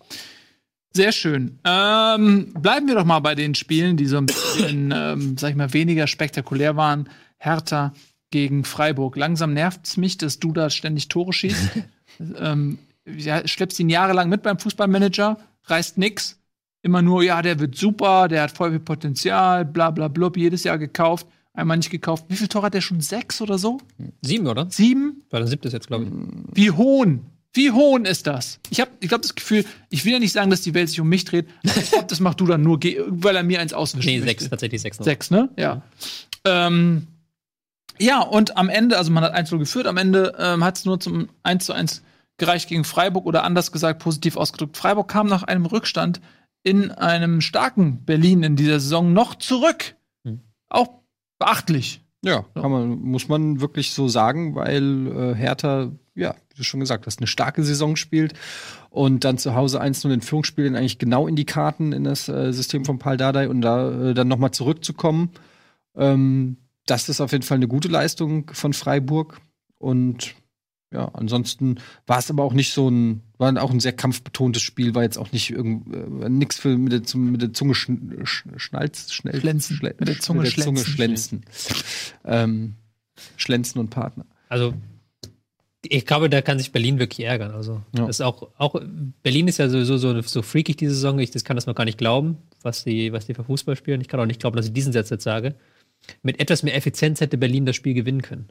Sehr schön. Ähm, bleiben wir doch mal bei den Spielen, die so ein bisschen, (coughs) ähm, sag ich mal, weniger spektakulär waren. Hertha gegen Freiburg. Langsam nervt es mich, dass du da ständig Tore schießt. (laughs) ähm, ja, schleppst ihn jahrelang mit beim Fußballmanager, reißt nix. Immer nur, ja, der wird super, der hat voll viel Potenzial, bla bla blub, jedes Jahr gekauft, einmal nicht gekauft. Wie viel Tor hat der schon? Sechs oder so? Sieben, oder? Sieben? War der siebte jetzt, glaube ich. Wie hohn? Wie hohn ist das? Ich habe ich glaub, das Gefühl, ich will ja nicht sagen, dass die Welt sich um mich dreht, aber ich glaube, das machst du dann nur, weil er mir eins auswischen Nee, möchte. sechs, tatsächlich sechs noch. Sechs, ne? Ja. Ähm, ja, und am Ende, also man hat 1-0 geführt, am Ende ähm, hat es nur zum 1 zu 1 gereicht gegen Freiburg oder anders gesagt, positiv ausgedrückt. Freiburg kam nach einem Rückstand in einem starken Berlin in dieser Saison noch zurück. Hm. Auch beachtlich. Ja, kann man, muss man wirklich so sagen, weil äh, Hertha, ja, wie du schon gesagt hast, eine starke Saison spielt und dann zu Hause 1-0 in Führung spielen, eigentlich genau in die Karten in das äh, System von Paul Dardai und da äh, dann nochmal zurückzukommen. Ähm, das ist auf jeden Fall eine gute Leistung von Freiburg und ja, ansonsten war es aber auch nicht so ein, war auch ein sehr kampfbetontes Spiel, war jetzt auch nicht irgend, äh, nix für mit der, Zunge- mit der Zunge schn, sch, schnalz, schnell, Schlenzen. schle- Mit der Zunge mit der Zunge schlenzen. schlenzen. Ähm, Schlenzen und Partner. Also, ich glaube, da kann sich Berlin wirklich ärgern. Also, Ja. das ist auch, auch, Berlin ist ja sowieso so, so freakig diese Saison. Ich das kann das noch gar nicht glauben, was die, was die für Fußball spielen. Ich kann auch nicht glauben, dass ich diesen Satz jetzt sage. Mit etwas mehr Effizienz hätte Berlin das Spiel gewinnen können.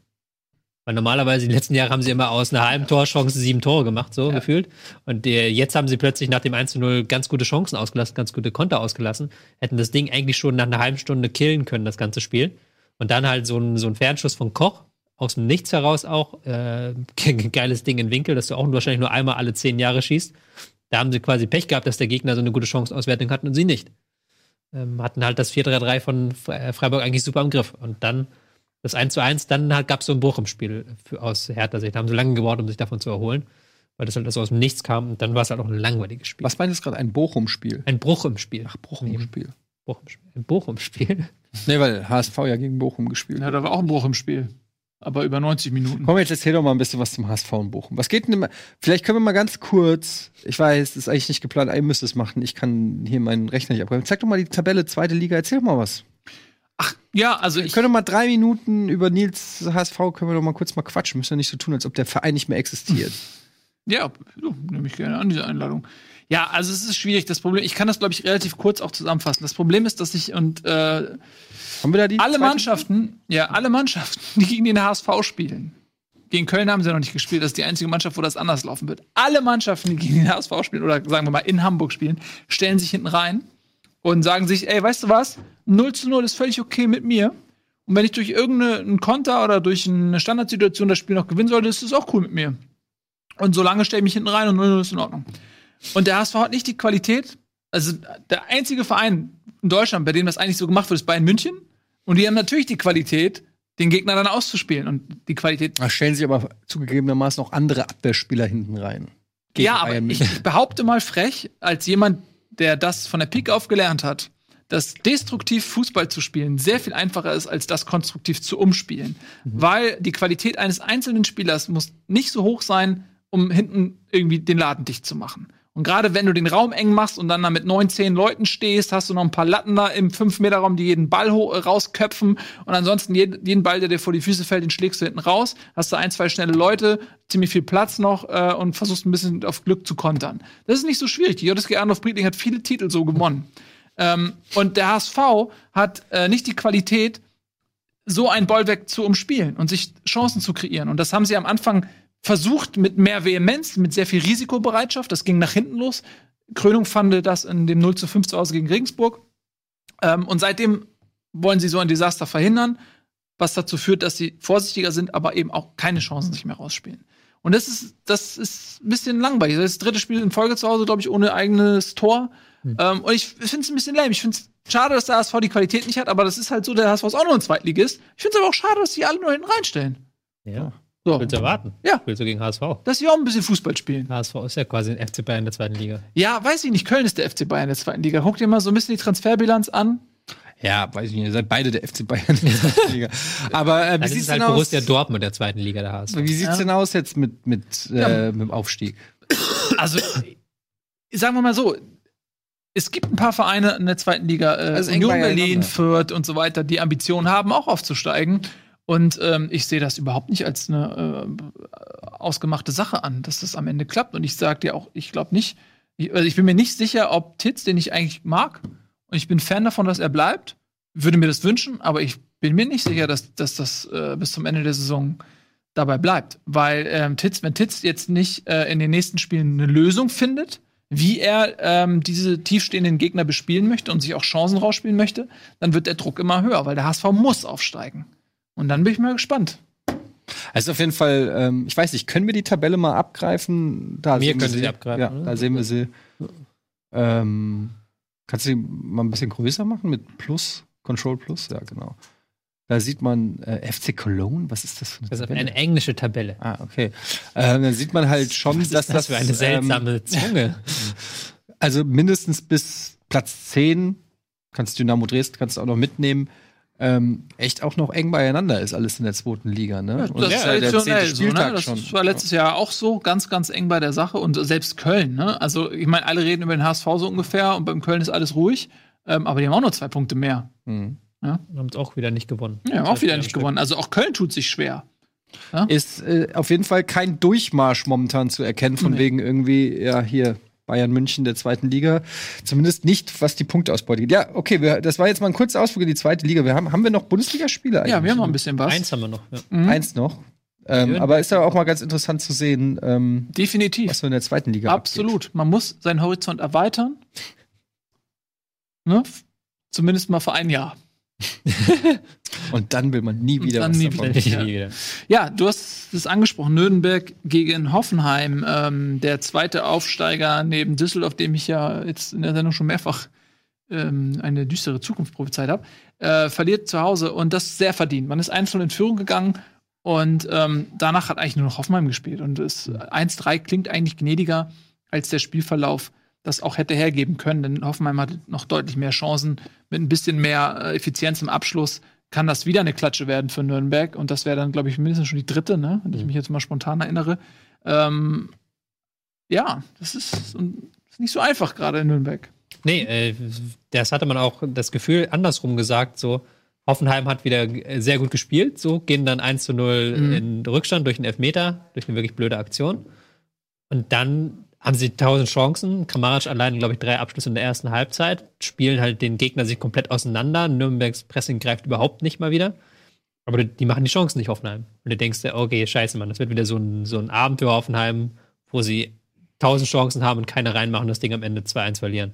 Weil normalerweise in den letzten Jahren haben sie immer aus einer halben Torchance sieben Tore gemacht, so gefühlt. Und äh, jetzt haben sie plötzlich nach dem 1 zu 0 ganz gute Chancen ausgelassen, ganz gute Konter ausgelassen. Hätten das Ding eigentlich schon nach einer halben Stunde killen können, das ganze Spiel. Und dann halt so ein, so ein Fernschuss von Koch, aus dem Nichts heraus auch. Äh, (laughs) geiles Ding in Winkel, dass du auch wahrscheinlich nur einmal alle zehn Jahre schießt. Da haben sie quasi Pech gehabt, dass der Gegner so eine gute Chanceauswertung hatten und sie nicht. Ähm, hatten halt das 4-3-3 von äh, Freiburg eigentlich super im Griff. Und dann das 1 zu 1, dann halt gab es so einen Bruch im Spiel für, aus Hertha Sicht. Da haben sie lange gebraucht, um sich davon zu erholen, weil das halt so aus dem Nichts kam. Und dann war es halt auch ein langweiliges Spiel. Was meinst du gerade? Ein Bochum-Spiel? Ein Bruch im Spiel. Ach, Bochum-Spiel. Bruch im Spiel. Ein Bochum-Spiel. Nee, weil HSV ja gegen Bochum gespielt Ja, hat. da war auch ein Bruch im Spiel. Aber über 90 Minuten. Komm, jetzt erzähl doch mal ein bisschen was zum HSV und Bochum. Was geht denn immer? Vielleicht können wir mal ganz kurz, ich weiß, das ist eigentlich nicht geplant, ihr müsst es machen. Ich kann hier meinen Rechner nicht abgreifen. Zeig doch mal die Tabelle, zweite Liga, erzähl doch mal was. Ach, ja, also Ich ich. könnte mal drei Minuten über Nils HSV, können wir doch mal kurz mal quatschen. Müssen wir nicht so tun, als ob der Verein nicht mehr existiert. Ja, nehme ich gerne an, diese Einladung. Ja, also es ist schwierig. Das Problem, ich kann das, glaube ich, relativ kurz auch zusammenfassen. Das Problem ist, dass ich und äh, Haben wir da die? alle Mannschaften, ja, alle Mannschaften, die gegen den HSV spielen. Gegen Köln haben sie ja noch nicht gespielt. Das ist die einzige Mannschaft, wo das anders laufen wird. Alle Mannschaften, die gegen den HSV spielen oder sagen wir mal in Hamburg spielen, stellen sich hinten rein und sagen sich, ey, weißt du was? 0 zu 0 ist völlig okay mit mir. Und wenn ich durch irgendeinen Konter oder durch eine Standardsituation das Spiel noch gewinnen sollte, ist das auch cool mit mir. Und solange stelle ich mich hinten rein und 0 ist in Ordnung. Und der HSV hat nicht die Qualität. Also der einzige Verein in Deutschland, bei dem das eigentlich so gemacht wird, ist Bayern München. Und die haben natürlich die Qualität, den Gegner dann auszuspielen. Und die Qualität. Da stellen sich aber zugegebenermaßen auch andere Abwehrspieler hinten rein. Ja, aber ich, ich behaupte mal frech, als jemand, der das von der Pike auf gelernt hat, dass destruktiv Fußball zu spielen sehr viel einfacher ist, als das konstruktiv zu umspielen. Weil die Qualität eines einzelnen Spielers muss nicht so hoch sein, um hinten irgendwie den Laden dicht zu machen. Und gerade wenn du den Raum eng machst und dann da mit neun, zehn Leuten stehst, hast du noch ein paar Latten da im 5-Meter-Raum, die jeden Ball rausköpfen. Und ansonsten jeden, jeden Ball, der dir vor die Füße fällt, den schlägst du hinten raus. Hast du ein, zwei schnelle Leute, ziemlich viel Platz noch äh, und versuchst ein bisschen auf Glück zu kontern. Das ist nicht so schwierig. Die JSG Arnulf Briedling hat viele Titel so gewonnen. Ähm, und der HSV hat äh, nicht die Qualität, so ein Bollwerk zu umspielen und sich Chancen zu kreieren. Und das haben sie am Anfang versucht mit mehr Vehemenz, mit sehr viel Risikobereitschaft. Das ging nach hinten los. Krönung fand das in dem 0 zu 5 zu Hause gegen Regensburg. Ähm, und seitdem wollen sie so ein Desaster verhindern, was dazu führt, dass sie vorsichtiger sind, aber eben auch keine Chancen sich mehr rausspielen. Und das ist, das ist ein bisschen langweilig. Das ist das dritte Spiel in Folge zu Hause, glaube ich, ohne eigenes Tor. Ähm, und ich finde es ein bisschen lame. Ich finde es schade, dass der HSV die Qualität nicht hat, aber das ist halt so, der HSV ist auch nur ein Zweitligist. Ich finde es aber auch schade, dass die alle nur hinten reinstellen. Ja. So, Willst du erwarten? Ja. Willst du gegen HSV? dass sie auch ein bisschen Fußball spielen. HSV ist ja quasi ein FC Bayern der zweiten Liga. Ja, weiß ich nicht. Köln ist der FC Bayern der zweiten Liga. Guck dir mal so ein bisschen die Transferbilanz an. Ja, weiß ich nicht, ihr seid beide der FC Bayern in der zweiten Liga. (laughs) Aber äh, wie sieht's es halt denn aus? Borussia Dortmund der zweiten Liga der HSV. Wie sieht's Ja. denn aus jetzt mit, mit, äh, mit dem Aufstieg? Also, sagen wir mal so. Es gibt ein paar Vereine in der zweiten Liga, äh, Also Union Berlin. Fürth und so weiter, die Ambitionen haben, auch aufzusteigen. Und ähm, ich sehe das überhaupt nicht als eine äh, ausgemachte Sache an, dass das am Ende klappt. Und ich sage dir auch, ich glaube nicht, ich, also ich bin mir nicht sicher, ob Titz, den ich eigentlich mag, und ich bin Fan davon, dass er bleibt, würde mir das wünschen, aber ich bin mir nicht sicher, dass, dass das äh, bis zum Ende der Saison dabei bleibt. Weil ähm, Titz, wenn Titz jetzt nicht äh, in den nächsten Spielen eine Lösung findet, wie er ähm, diese tiefstehenden Gegner bespielen möchte und sich auch Chancen rausspielen möchte, dann wird der Druck immer höher, weil der HSV muss aufsteigen. Und dann bin ich mal gespannt. Also auf jeden Fall, ähm, ich weiß nicht, können wir die Tabelle mal abgreifen? Da Mir sehen wir können sie abgreifen, Ja, oder? da sehen wir sie. Ähm, kannst du die mal ein bisschen größer machen mit Plus? Control Plus? Ja, genau. Da sieht man äh, FC Cologne. Was ist das für eine Das ist Tabelle? eine englische Tabelle. Ah, okay. Ähm, dann sieht man halt schon, Was dass ist das für eine ähm, seltsame Zunge? (laughs) also mindestens bis Platz 10 kannst Dynamo Dresden kannst du auch noch mitnehmen. Ähm, echt auch noch eng beieinander ist alles in der zweiten Liga, ne? Und das ist ja der traditionell zehnte so, ne? Das schon. war letztes Jahr auch so, ganz, ganz eng bei der Sache. Und selbst Köln, ne? Also, ich meine, alle reden über den HSV so ungefähr und beim Köln ist alles ruhig. Ähm, aber die haben auch nur zwei Punkte mehr. Mhm. Haben es auch wieder nicht gewonnen. Ja, haben auch wieder nicht gewonnen. Also auch Köln tut sich schwer. Ist äh, auf jeden Fall kein Durchmarsch momentan zu erkennen, von Nee. wegen irgendwie, ja, hier Bayern München der zweiten Liga. Zumindest nicht, was die Punkteausbeute geht. Ja, okay, wir, das war jetzt mal ein kurzer Ausflug in die zweite Liga. Wir haben, haben wir noch Bundesligaspiele eigentlich? Ja, wir haben noch ein bisschen was. Eins haben wir noch. Ja. Mhm. Eins noch. Ähm, aber ist ja auch mal ganz interessant zu sehen, ähm, Definitiv. was so in der zweiten Liga Absolut. Man muss seinen Horizont erweitern. Ne? Zumindest mal für ein Jahr. (laughs) Und dann will man nie wieder dann was nie davon. wieder. Wieder. Ja, du hast es angesprochen. Nürnberg gegen Hoffenheim. Ähm, der zweite Aufsteiger neben Düsseldorf, dem ich ja jetzt in der Sendung schon mehrfach ähm, eine düstere Zukunft prophezeit habe, äh, verliert zu Hause und das sehr verdient. Man ist 1 in Führung gegangen und ähm, danach hat eigentlich nur noch Hoffenheim gespielt. Und es 1-3 klingt eigentlich gnädiger als der Spielverlauf das auch hätte hergeben können, denn Hoffenheim hatte noch deutlich mehr Chancen. Mit ein bisschen mehr äh, Effizienz im Abschluss kann das wieder eine Klatsche werden für Nürnberg. Und das wäre dann, glaube ich, mindestens schon die dritte, ne? wenn ich mich jetzt mal spontan erinnere. Ähm, ja, das ist, ist nicht so einfach gerade in Nürnberg. Nee, äh, das hatte man auch das Gefühl andersrum gesagt, so Hoffenheim hat wieder äh, sehr gut gespielt, so gehen dann 1 zu 0 Mhm. in Rückstand durch einen Elfmeter, durch eine wirklich blöde Aktion. Und dann haben sie tausend Chancen. Kramaric allein, glaube ich, drei Abschlüsse in der ersten Halbzeit, spielen halt den Gegner sich komplett auseinander. Nürnbergs Pressing greift überhaupt nicht mal wieder. Aber die, machen die Chancen nicht Hoffenheim. Und du denkst dir, okay, scheiße, Mann, das wird wieder so ein, so ein Abend für Hoffenheim, wo sie tausend Chancen haben und keine reinmachen das Ding am Ende 2-1 verlieren.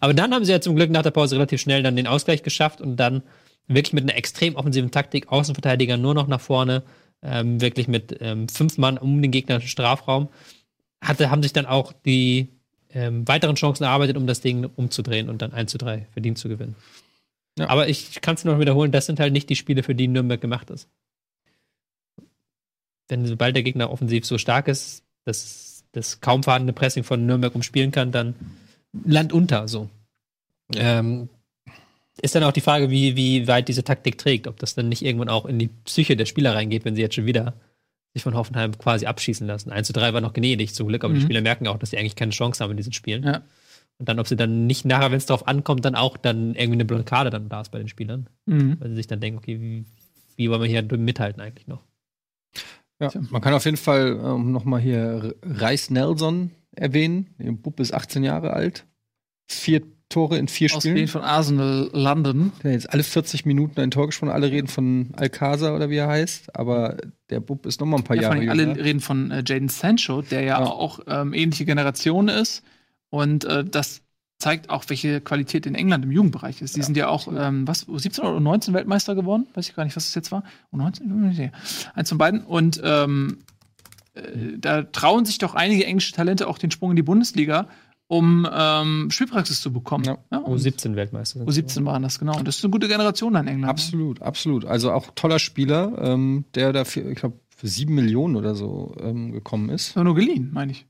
Aber dann haben sie ja zum Glück nach der Pause relativ schnell dann den Ausgleich geschafft und dann wirklich mit einer extrem offensiven Taktik, Außenverteidiger nur noch nach vorne, ähm, wirklich mit ähm, fünf Mann um den gegnerischen Strafraum, hatte, haben sich dann auch die ähm, weiteren Chancen erarbeitet, um das Ding umzudrehen und dann 1 zu 3 verdient zu gewinnen. Ja. Aber ich kann es nur noch wiederholen, das sind halt nicht die Spiele, für die Nürnberg gemacht ist. Denn sobald der Gegner offensiv so stark ist, dass das kaum vorhandene Pressing von Nürnberg umspielen kann, dann Land unter so. Ähm, ist dann auch die Frage, wie, wie weit diese Taktik trägt, ob das dann nicht irgendwann auch in die Psyche der Spieler reingeht, wenn sie jetzt schon wieder sich von Hoffenheim quasi abschießen lassen. 1 zu 3 war noch gnädig zum Glück, aber die Mhm. Spieler merken auch, dass sie eigentlich keine Chance haben in diesen Spielen. Ja. Und dann, ob sie dann nicht nachher, wenn es darauf ankommt, dann auch dann irgendwie eine Blockade dann da ist bei den Spielern. Mhm. Weil sie sich dann denken, okay, wie, wie wollen wir hier mithalten eigentlich noch? Ja, man kann auf jeden Fall ähm, noch mal hier Reis Nelson erwähnen. Der Bub ist 18 Jahre alt. Vier Tore in vier Ausgehend Spielen. von Arsenal London. Hat jetzt alle 40 Minuten ein Tor geschossen. Alle reden von Alcázar oder wie er heißt. Aber der Bub ist noch mal ein paar Ja, vor Jahre allem alle jünger. reden von äh, Jaden Sancho, der ja, Ja. auch ähm, ähnliche Generation ist. Und äh, das zeigt auch, welche Qualität in England im Jugendbereich ist. Die sind ja auch, ähm, was, 17 oder 19 Weltmeister geworden? Weiß ich gar nicht, was das jetzt war. Oh, 19? Nee. Eins von beiden. Und ähm, äh, da trauen sich doch einige englische Talente auch den Sprung in die Bundesliga, um ähm, Spielpraxis zu bekommen. Ja. und U17-Weltmeister. U17 waren das, genau. Und das ist eine gute Generation in England. ne? Absolut, absolut. Also auch toller Spieler, ähm, der dafür, ich glaube, für sieben Millionen oder so ähm, gekommen ist. Aber nur geliehen, meine ich.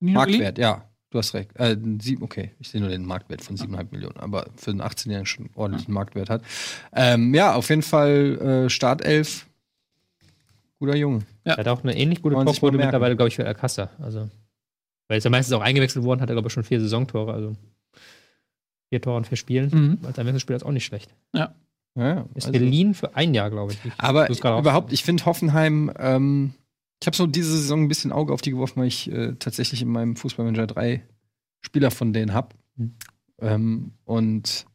Nicht nur geliehen? Marktwert, ja. Du hast recht. Äh, sieben, okay, ich sehe nur den Marktwert von 7,5 Millionen, aber für einen 18-Jährigen schon ordentlichen Marktwert hat. Ähm, ja, auf jeden Fall äh, Startelf. Guter Junge. Er hat auch eine ähnlich gute merken. mittlerweile, glaube ich, für Alcázar. Also, weil ist ja meistens auch eingewechselt worden, hat er, glaube ich, schon vier Saisontore. Also vier Tore in vier Spielen. Mhm. Als Einwechselspieler ist auch nicht schlecht. Ja. Ja, Ist also- geliehen für ein Jahr, glaube ich. Ich Aber überhaupt, ich finde Hoffenheim, ähm, ich habe so diese Saison ein bisschen Auge auf die geworfen, weil ich äh, tatsächlich in meinem Fußballmanager drei Spieler von denen habe. Mhm. Ähm, und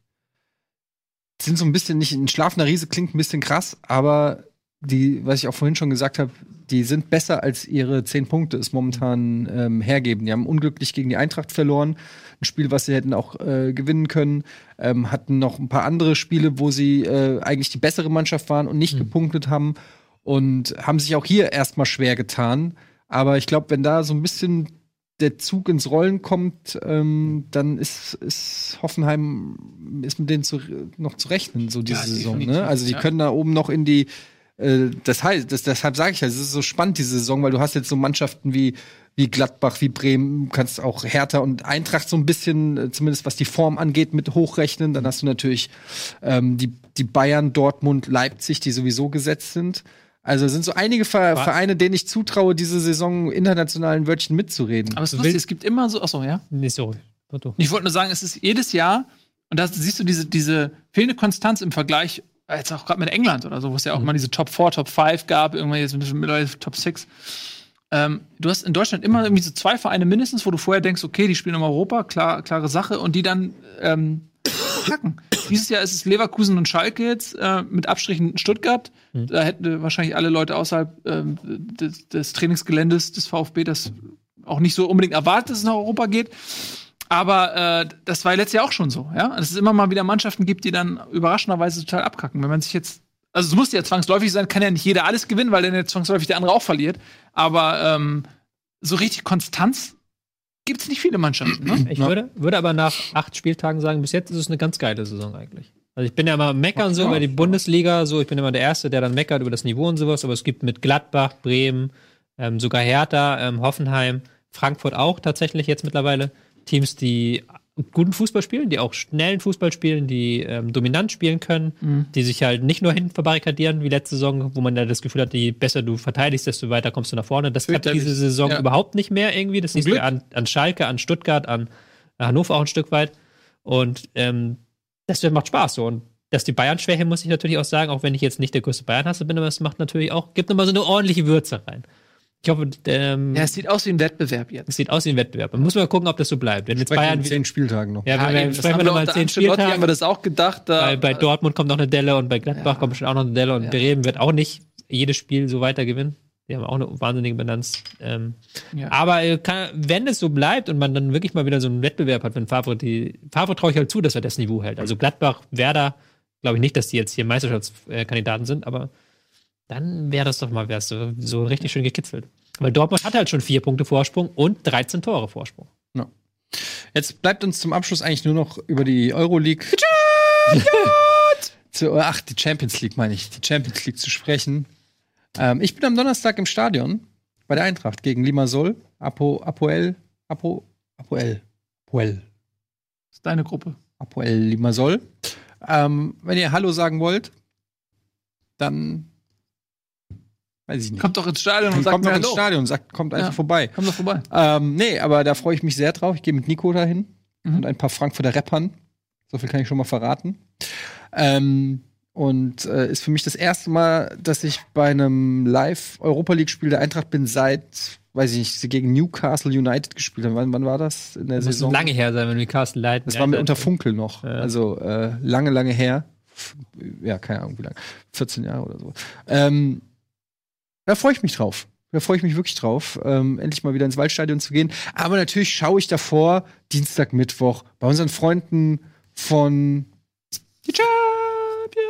sind so ein bisschen nicht ein schlafender Riese, klingt ein bisschen krass, aber die, was ich auch vorhin schon gesagt habe, die sind besser als ihre zehn Punkte es momentan ähm, hergeben. Die haben unglücklich gegen die Eintracht verloren. Ein Spiel, was sie hätten auch äh, gewinnen können. Ähm, hatten noch ein paar andere Spiele, wo sie äh, eigentlich die bessere Mannschaft waren und nicht Mhm. gepunktet haben. Und haben sich auch hier erstmal schwer getan. Aber ich glaube, wenn da so ein bisschen der Zug ins Rollen kommt, ähm, dann ist, ist Hoffenheim ist mit denen zu, noch zu rechnen, so diese Ja, Saison. Ne? Also die ja. können da oben noch in die äh, das heißt, das, deshalb sage ich ja, es ist so spannend, diese Saison, weil du hast jetzt so Mannschaften wie, wie Gladbach, wie Bremen, kannst auch Hertha und Eintracht so ein bisschen, äh, zumindest was die Form angeht, mit hochrechnen. Dann hast du natürlich ähm, die, die Bayern, Dortmund, Leipzig, die sowieso gesetzt sind. Also es sind so einige Ver Was? Vereine, denen ich zutraue, diese Saison internationalen Wörtchen mitzureden. Aber es lustig, es gibt immer so, achso, ja. Nicht so. Otto. Ich wollte nur sagen, es ist jedes Jahr, und da siehst du diese, diese fehlende Konstanz im Vergleich, jetzt auch gerade mit England oder so, wo es ja auch mal diese Top 4, Top 5 gab, irgendwann jetzt mittlerweile Top 6. Ähm, du hast in Deutschland immer irgendwie so zwei Vereine mindestens, wo du vorher denkst, okay, die spielen in Europa, klar, klare Sache, und die dann ähm, hacken. Dieses Jahr ist es Leverkusen und Schalke jetzt, äh, mit Abstrichen Stuttgart. Da hätten wahrscheinlich alle Leute außerhalb ähm, des, des Trainingsgeländes des VfB das auch nicht so unbedingt erwartet, dass es nach Europa geht. Aber äh, das war letztes Jahr auch schon so, ja. Dass es immer mal wieder Mannschaften gibt, die dann überraschenderweise total abkacken. Wenn man sich jetzt, also es muss ja zwangsläufig sein, kann ja nicht jeder alles gewinnen, weil dann ja zwangsläufig der andere auch verliert. Aber ähm, so richtig Konstanz gibt es nicht viele Mannschaften. Ne? Ich Ja. würde, würde aber nach acht Spieltagen sagen, bis jetzt ist es eine ganz geile Saison eigentlich. Also ich bin ja immer meckern so über die. Bundesliga, so ich bin immer der Erste, der dann meckert über das Niveau und sowas, aber es gibt mit Gladbach, Bremen, ähm, sogar Hertha, ähm, Hoffenheim, Frankfurt auch tatsächlich jetzt mittlerweile Teams, die guten Fußball spielen, die auch schnellen Fußball spielen, die ähm, dominant spielen können, Mhm. die sich halt nicht nur hinten verbarrikadieren wie letzte Saison, wo man ja das Gefühl hat, je besser du verteidigst, desto weiter kommst du nach vorne. Das klappt diese Saison Ja. überhaupt nicht mehr irgendwie. Das siehst du Glück. an, an Schalke, an Stuttgart, an Hannover auch ein Stück weit. Und ähm, das macht Spaß so. Und dass die Bayern schwäche, muss ich natürlich auch sagen, auch wenn ich jetzt nicht der größte Bayern-Hasser bin, aber es macht natürlich auch, gibt nochmal so eine ordentliche Würze rein. Ich hoffe, ähm, Ja, es sieht aus wie ein Wettbewerb jetzt. es sieht aus wie ein Wettbewerb. Man muss mal gucken, ob das so bleibt. Wenn jetzt Sprechen Bayern zehn Spieltagen noch. ja, wenn wir, eben, das sprechen haben wir wir nochmal zehn Ancelotti haben wir Spieltage. das auch gedacht. Da, Bei, bei Dortmund kommt noch eine Delle und bei Gladbach Ja. kommt bestimmt auch noch eine Delle und Ja. Bremen wird auch nicht jedes Spiel so weiter gewinnen. Die haben auch eine wahnsinnige Bilanz. Ähm, Ja. Aber äh, kann, wenn es so bleibt und man dann wirklich mal wieder so einen Wettbewerb hat, wenn Favre die. Favre traue ich halt zu, dass er das Niveau hält. Also Gladbach, Werder, glaube ich nicht, dass die jetzt hier Meisterschaftskandidaten sind, aber dann wäre das doch mal wär's so, so richtig schön gekitzelt. Weil Dortmund hat halt schon vier Punkte Vorsprung und 13 Tore Vorsprung. Jetzt bleibt uns zum Abschluss eigentlich nur noch über die Euroleague. (laughs) zu, ach, die Champions League meine ich, die Champions League zu sprechen. Ähm, ich bin am Donnerstag im Stadion bei der Eintracht gegen Limassol. Apo, Apoel, Apo, Apoel, Apoel, Das ist deine Gruppe. Apoel Limassol. Ähm, wenn ihr Hallo sagen wollt, dann weiß ich nicht. Kommt doch ins Stadion und sagt kommt mir doch ins Hallo. Stadion, sagt, kommt einfach Ja. vorbei. Komm doch vorbei. Ähm, nee, aber da freue ich mich sehr drauf. Ich gehe mit Nico dahin Mhm. und ein paar Frankfurter Rappern. So viel kann ich schon mal verraten. Ähm, und äh, ist für mich das erste Mal, dass ich bei einem Live-Europa League-Spiel der Eintracht bin, seit, weiß ich nicht, sie gegen Newcastle United gespielt haben. Wann, wann war das? In der Das muss Saison? lange her sein, wenn Carsten leiten. Das war mit unter Funkel noch. Ja. Also äh, lange, lange her. Ja, keine Ahnung, wie lange. 14 Jahre oder so. Ähm, da freue ich mich drauf. Da freue ich mich wirklich drauf, ähm, endlich mal wieder ins Waldstadion zu gehen. Aber natürlich schaue ich davor, Dienstag, Mittwoch, bei unseren Freunden von.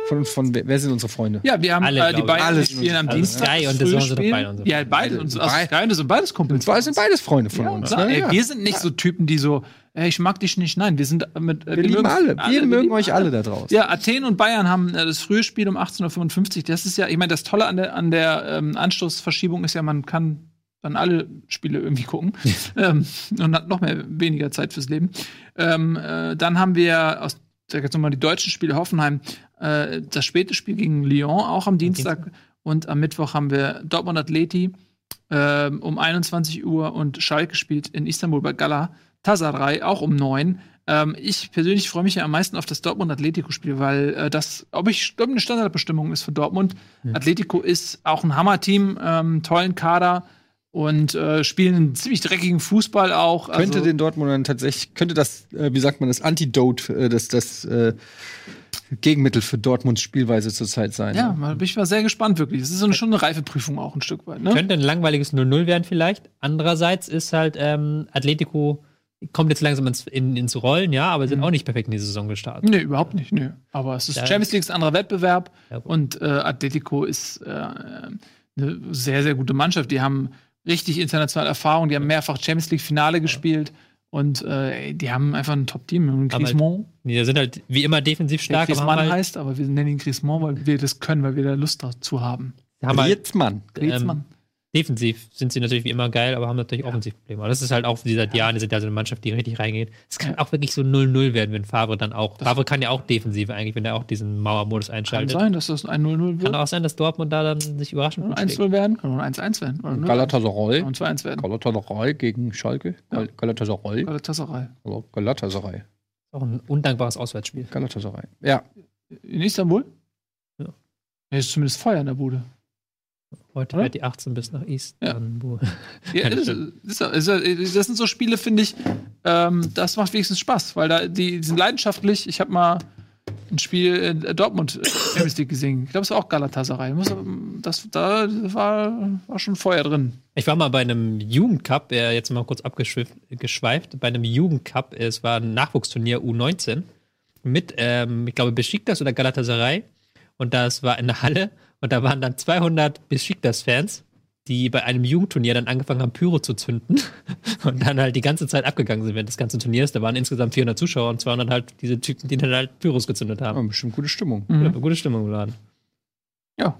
Von, von wer, wer sind unsere Freunde? Ja, wir haben Alle, äh, die beiden Alle spielen am unsere- Dienstag. Sky das und Zone sind beide unsere Ja, beide. Und, also. Sky, das sind beides Kumpels. Das sind beides Freunde von Ja, uns. klar, ne? ey, Ja. Wir sind nicht so Typen, die so, ey, ich mag dich nicht. Nein, wir sind mit. äh, Wir lieben mögen- alle. Wir mögen lieben euch alle da draußen. Ja, Athen und Bayern haben äh, das frühe Spiel um 18.55 Uhr. Das ist ja, ich meine, das Tolle an der, an der ähm, Anstoßverschiebung ist ja, man kann dann alle Spiele irgendwie gucken (laughs) ähm, und hat noch mehr weniger Zeit fürs Leben. Ähm, äh, dann haben wir aus sag jetzt nochmal die deutschen Spiele Hoffenheim, äh, das späte Spiel gegen Lyon auch am Dienstag und am Mittwoch haben wir Dortmund Atleti ähm, um 21 Uhr und Schalke spielt in Istanbul bei Gala Tasaray auch um 9. Ähm, ich persönlich freue mich ja am meisten auf das Dortmund-Atletico-Spiel, weil äh, das, ob ich glaube, eine Standardbestimmung ist für Dortmund. Atletico ist auch ein Hammer-Team, ähm, tollen Kader und äh, spielen einen ziemlich dreckigen Fußball auch. Könnte Also- den Dortmundern tatsächlich, könnte das, äh, wie sagt man, das Antidote, äh, das, das äh, Gegenmittel für Dortmunds Spielweise zurzeit sein. Ja, mal bin ich mal sehr gespannt, wirklich. Es ist so eine, schon eine Reifeprüfung auch ein Stück weit. Ne? Könnte ein langweiliges 0-0 werden vielleicht. Andererseits ist halt ähm, Atletico kommt jetzt langsam ins, in, ins Rollen, ja, aber Mhm. sind auch nicht perfekt in die Saison gestartet. Nee, überhaupt nicht. Nee. Aber es ist Ja. Champions League ist ein anderer Wettbewerb Ja, und äh, Atletico ist äh, eine sehr, sehr gute Mannschaft. Die haben richtig internationale Erfahrung, die haben mehrfach Champions League-Finale gespielt und äh, die haben einfach ein Top-Team. Aber Griezmann, Die sind halt wie immer defensiv der stark, aber Griezmann halt, heißt, aber wir nennen ihn Griezmann, weil wir das können, weil wir da Lust dazu haben. haben halt Jetzt Mann. Defensiv sind sie natürlich wie immer geil, aber haben natürlich offensiv Probleme. Aber das ist halt auch wie seit Jahren, die sind ja so eine Mannschaft, die richtig reingeht. Es kann Ja. auch wirklich so 0-0 werden, wenn Favre dann auch. Favre kann ja auch defensiv eigentlich, wenn er auch diesen Mauermodus Kann einschaltet. sein, dass das ein 0-0 Kann wird. auch sein, dass Dortmund da dann sich überraschend Kann gut ein schlägt. 1-0 werden, kann auch ein 1-1 werden. Oder 0-1. Galatasaray. Kann 2-1 werden. Galatasaray gegen Schalke. Gal Galatasaray. Galatasaray. Oder Galatasaray. Auch ein undankbares Auswärtsspiel. Galatasaray. Ja. In Istanbul? Ja. Ja, ist zumindest Feuer in der Bude. Heute Oder? die 18 bis nach Istanbul. Ja, (laughs) das, ist, ist, ist, das sind so Spiele, finde ich, ähm, das macht wenigstens Spaß, weil da die, die sind leidenschaftlich. Ich habe mal ein Spiel in Dortmund äh, Champions League gesehen. Ich glaube, es war auch Galatasaray. Muss, das, da war, war schon Feuer drin. Ich war mal bei einem Jugendcup, äh, jetzt mal kurz abgeschweift, geschweift, bei einem Jugendcup, es war ein Nachwuchsturnier U19 mit, ähm, ich glaube, Besiktas oder Galatasaray und das war in der Halle und da waren dann 200 Besiktas-Fans, die bei einem Jugendturnier dann angefangen haben, Pyro zu zünden (laughs) und dann halt die ganze Zeit abgegangen sind während des ganzen Turniers. Da waren insgesamt 400 Zuschauer und 200 halt diese Typen, die dann halt Pyros gezündet haben. ja. Bestimmt gute Stimmung. Mhm. Ja, gute Stimmung geladen. Ja.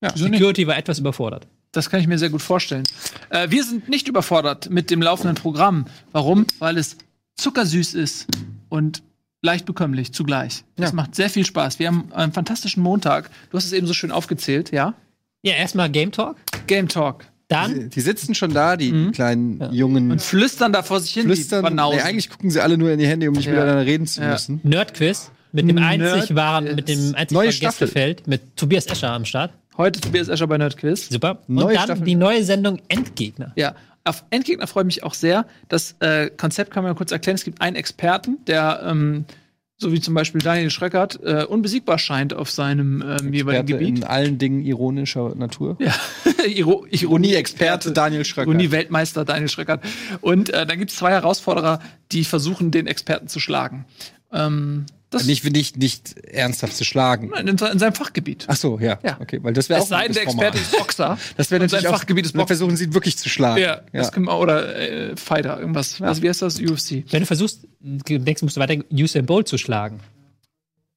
Ja, Die Security war etwas überfordert. Das kann ich mir sehr gut vorstellen. Äh, wir sind nicht überfordert mit dem laufenden Programm. Warum? Weil es zuckersüß ist und leicht bekömmlich zugleich. Das Ja. macht sehr viel Spaß. Wir haben einen fantastischen Montag. Du hast es eben so schön aufgezählt, ja? Ja, erstmal Game Talk, Game Talk. dann Die, die sitzen schon da, die Mhm. kleinen Ja. jungen Und flüstern da vor sich hin, Flüstern. Nee, eigentlich gucken sie alle nur in die Hände, um nicht Ja. miteinander reden zu Ja. müssen. Nerdquiz mit dem Nerd- einzig wahren, mit dem einzig Neue. Gästefeld, mit Tobias Escher am Start. Heute Tobias Escher bei Nerdquiz. Super. Und Neue dann Staffel. die neue Sendung Endgegner. Ja, auf Endgegner freue ich mich auch sehr. Das äh, Konzept kann man kurz erklären. Es gibt einen Experten, der, ähm, so wie zum Beispiel Daniel Schröckert, äh, unbesiegbar scheint auf seinem ähm, jeweiligen Gebiet. in allen Dingen ironischer Natur. Ja, (laughs) Iro Ironie-Experte Daniel Schröcker. Uni-Weltmeister Daniel Schröckert. Und äh, dann gibt es zwei Herausforderer, die versuchen, den Experten zu schlagen. Ähm, das Nicht, nicht, nicht ernsthaft zu schlagen. in, in seinem Fachgebiet. Ach so, ja. Ja. Okay, weil das wäre auch es sei denn, ein der Experte Format. ist Boxer. (laughs) Das wäre und sein natürlich auch, Fachgebiet ist Boxen. versuchen sie ihn wirklich zu schlagen. Ja, das können wir, oder äh, Fighter, irgendwas. Was, wie heißt das? UFC. Wenn du versuchst, du denkst, musst du weiter Usain Bolt zu schlagen.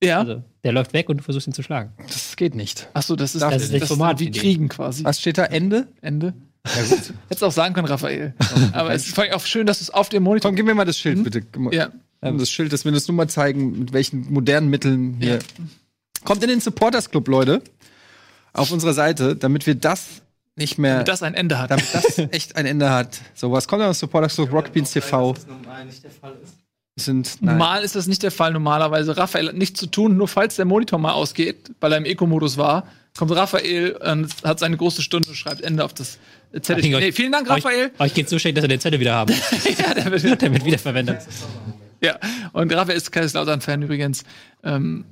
Ja. Also, der läuft weg und du versuchst ihn zu schlagen. Das geht nicht. Achso, das ist Das das, ist das, das Format wie. Kriegen quasi. Was steht da? Ende? Ende. Ja, gut. (laughs) Hättest auch sagen können, Raphael. Aber es ist auch schön, dass du es auf dem Monitor. Komm, gib mir mal das Schild, Mhm. bitte. Ja. Ähm, Das Schild, dass wir das nur mal zeigen, mit welchen modernen Mitteln hier. Ja. Kommt in den Supporters Club, Leute. Auf unserer Seite, damit wir das nicht mehr. Damit das ein Ende hat. damit das (laughs) echt ein Ende hat. So, was kommt da? Supporters Club, Rock Beans TV. Sind, nein. Normal ist das nicht der Fall. Normalerweise, Raphael hat nichts zu tun, nur falls der Monitor mal ausgeht, weil er im Eco-Modus war, kommt Raphael und hat seine große Stunde und schreibt Ende auf das Zettel. Nee, vielen Dank, Raphael. Euch, euch geht's so schlecht, dass wir den Zettel wieder haben. (laughs) ja, der wird, der wird wiederverwendet. (laughs) ja, und Raphael ist Kaiserslautern-Fan übrigens. Ähm,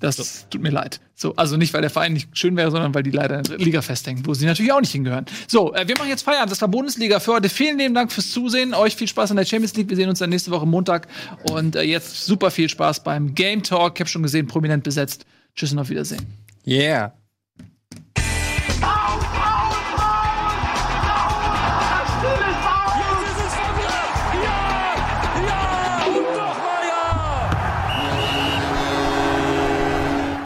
das tut mir leid. So, also nicht, weil der Verein nicht schön wäre, sondern weil die leider in der Liga festhängen, wo sie natürlich auch nicht hingehören. So, äh, wir machen jetzt Feierabend. Das war Bundesliga für heute. Vielen lieben Dank fürs Zusehen. Euch viel Spaß in der Champions League. Wir sehen uns dann nächste Woche Montag. Und äh, jetzt super viel Spaß beim Game Talk. Ich habe schon gesehen, prominent besetzt. Tschüss und auf Wiedersehen. Yeah.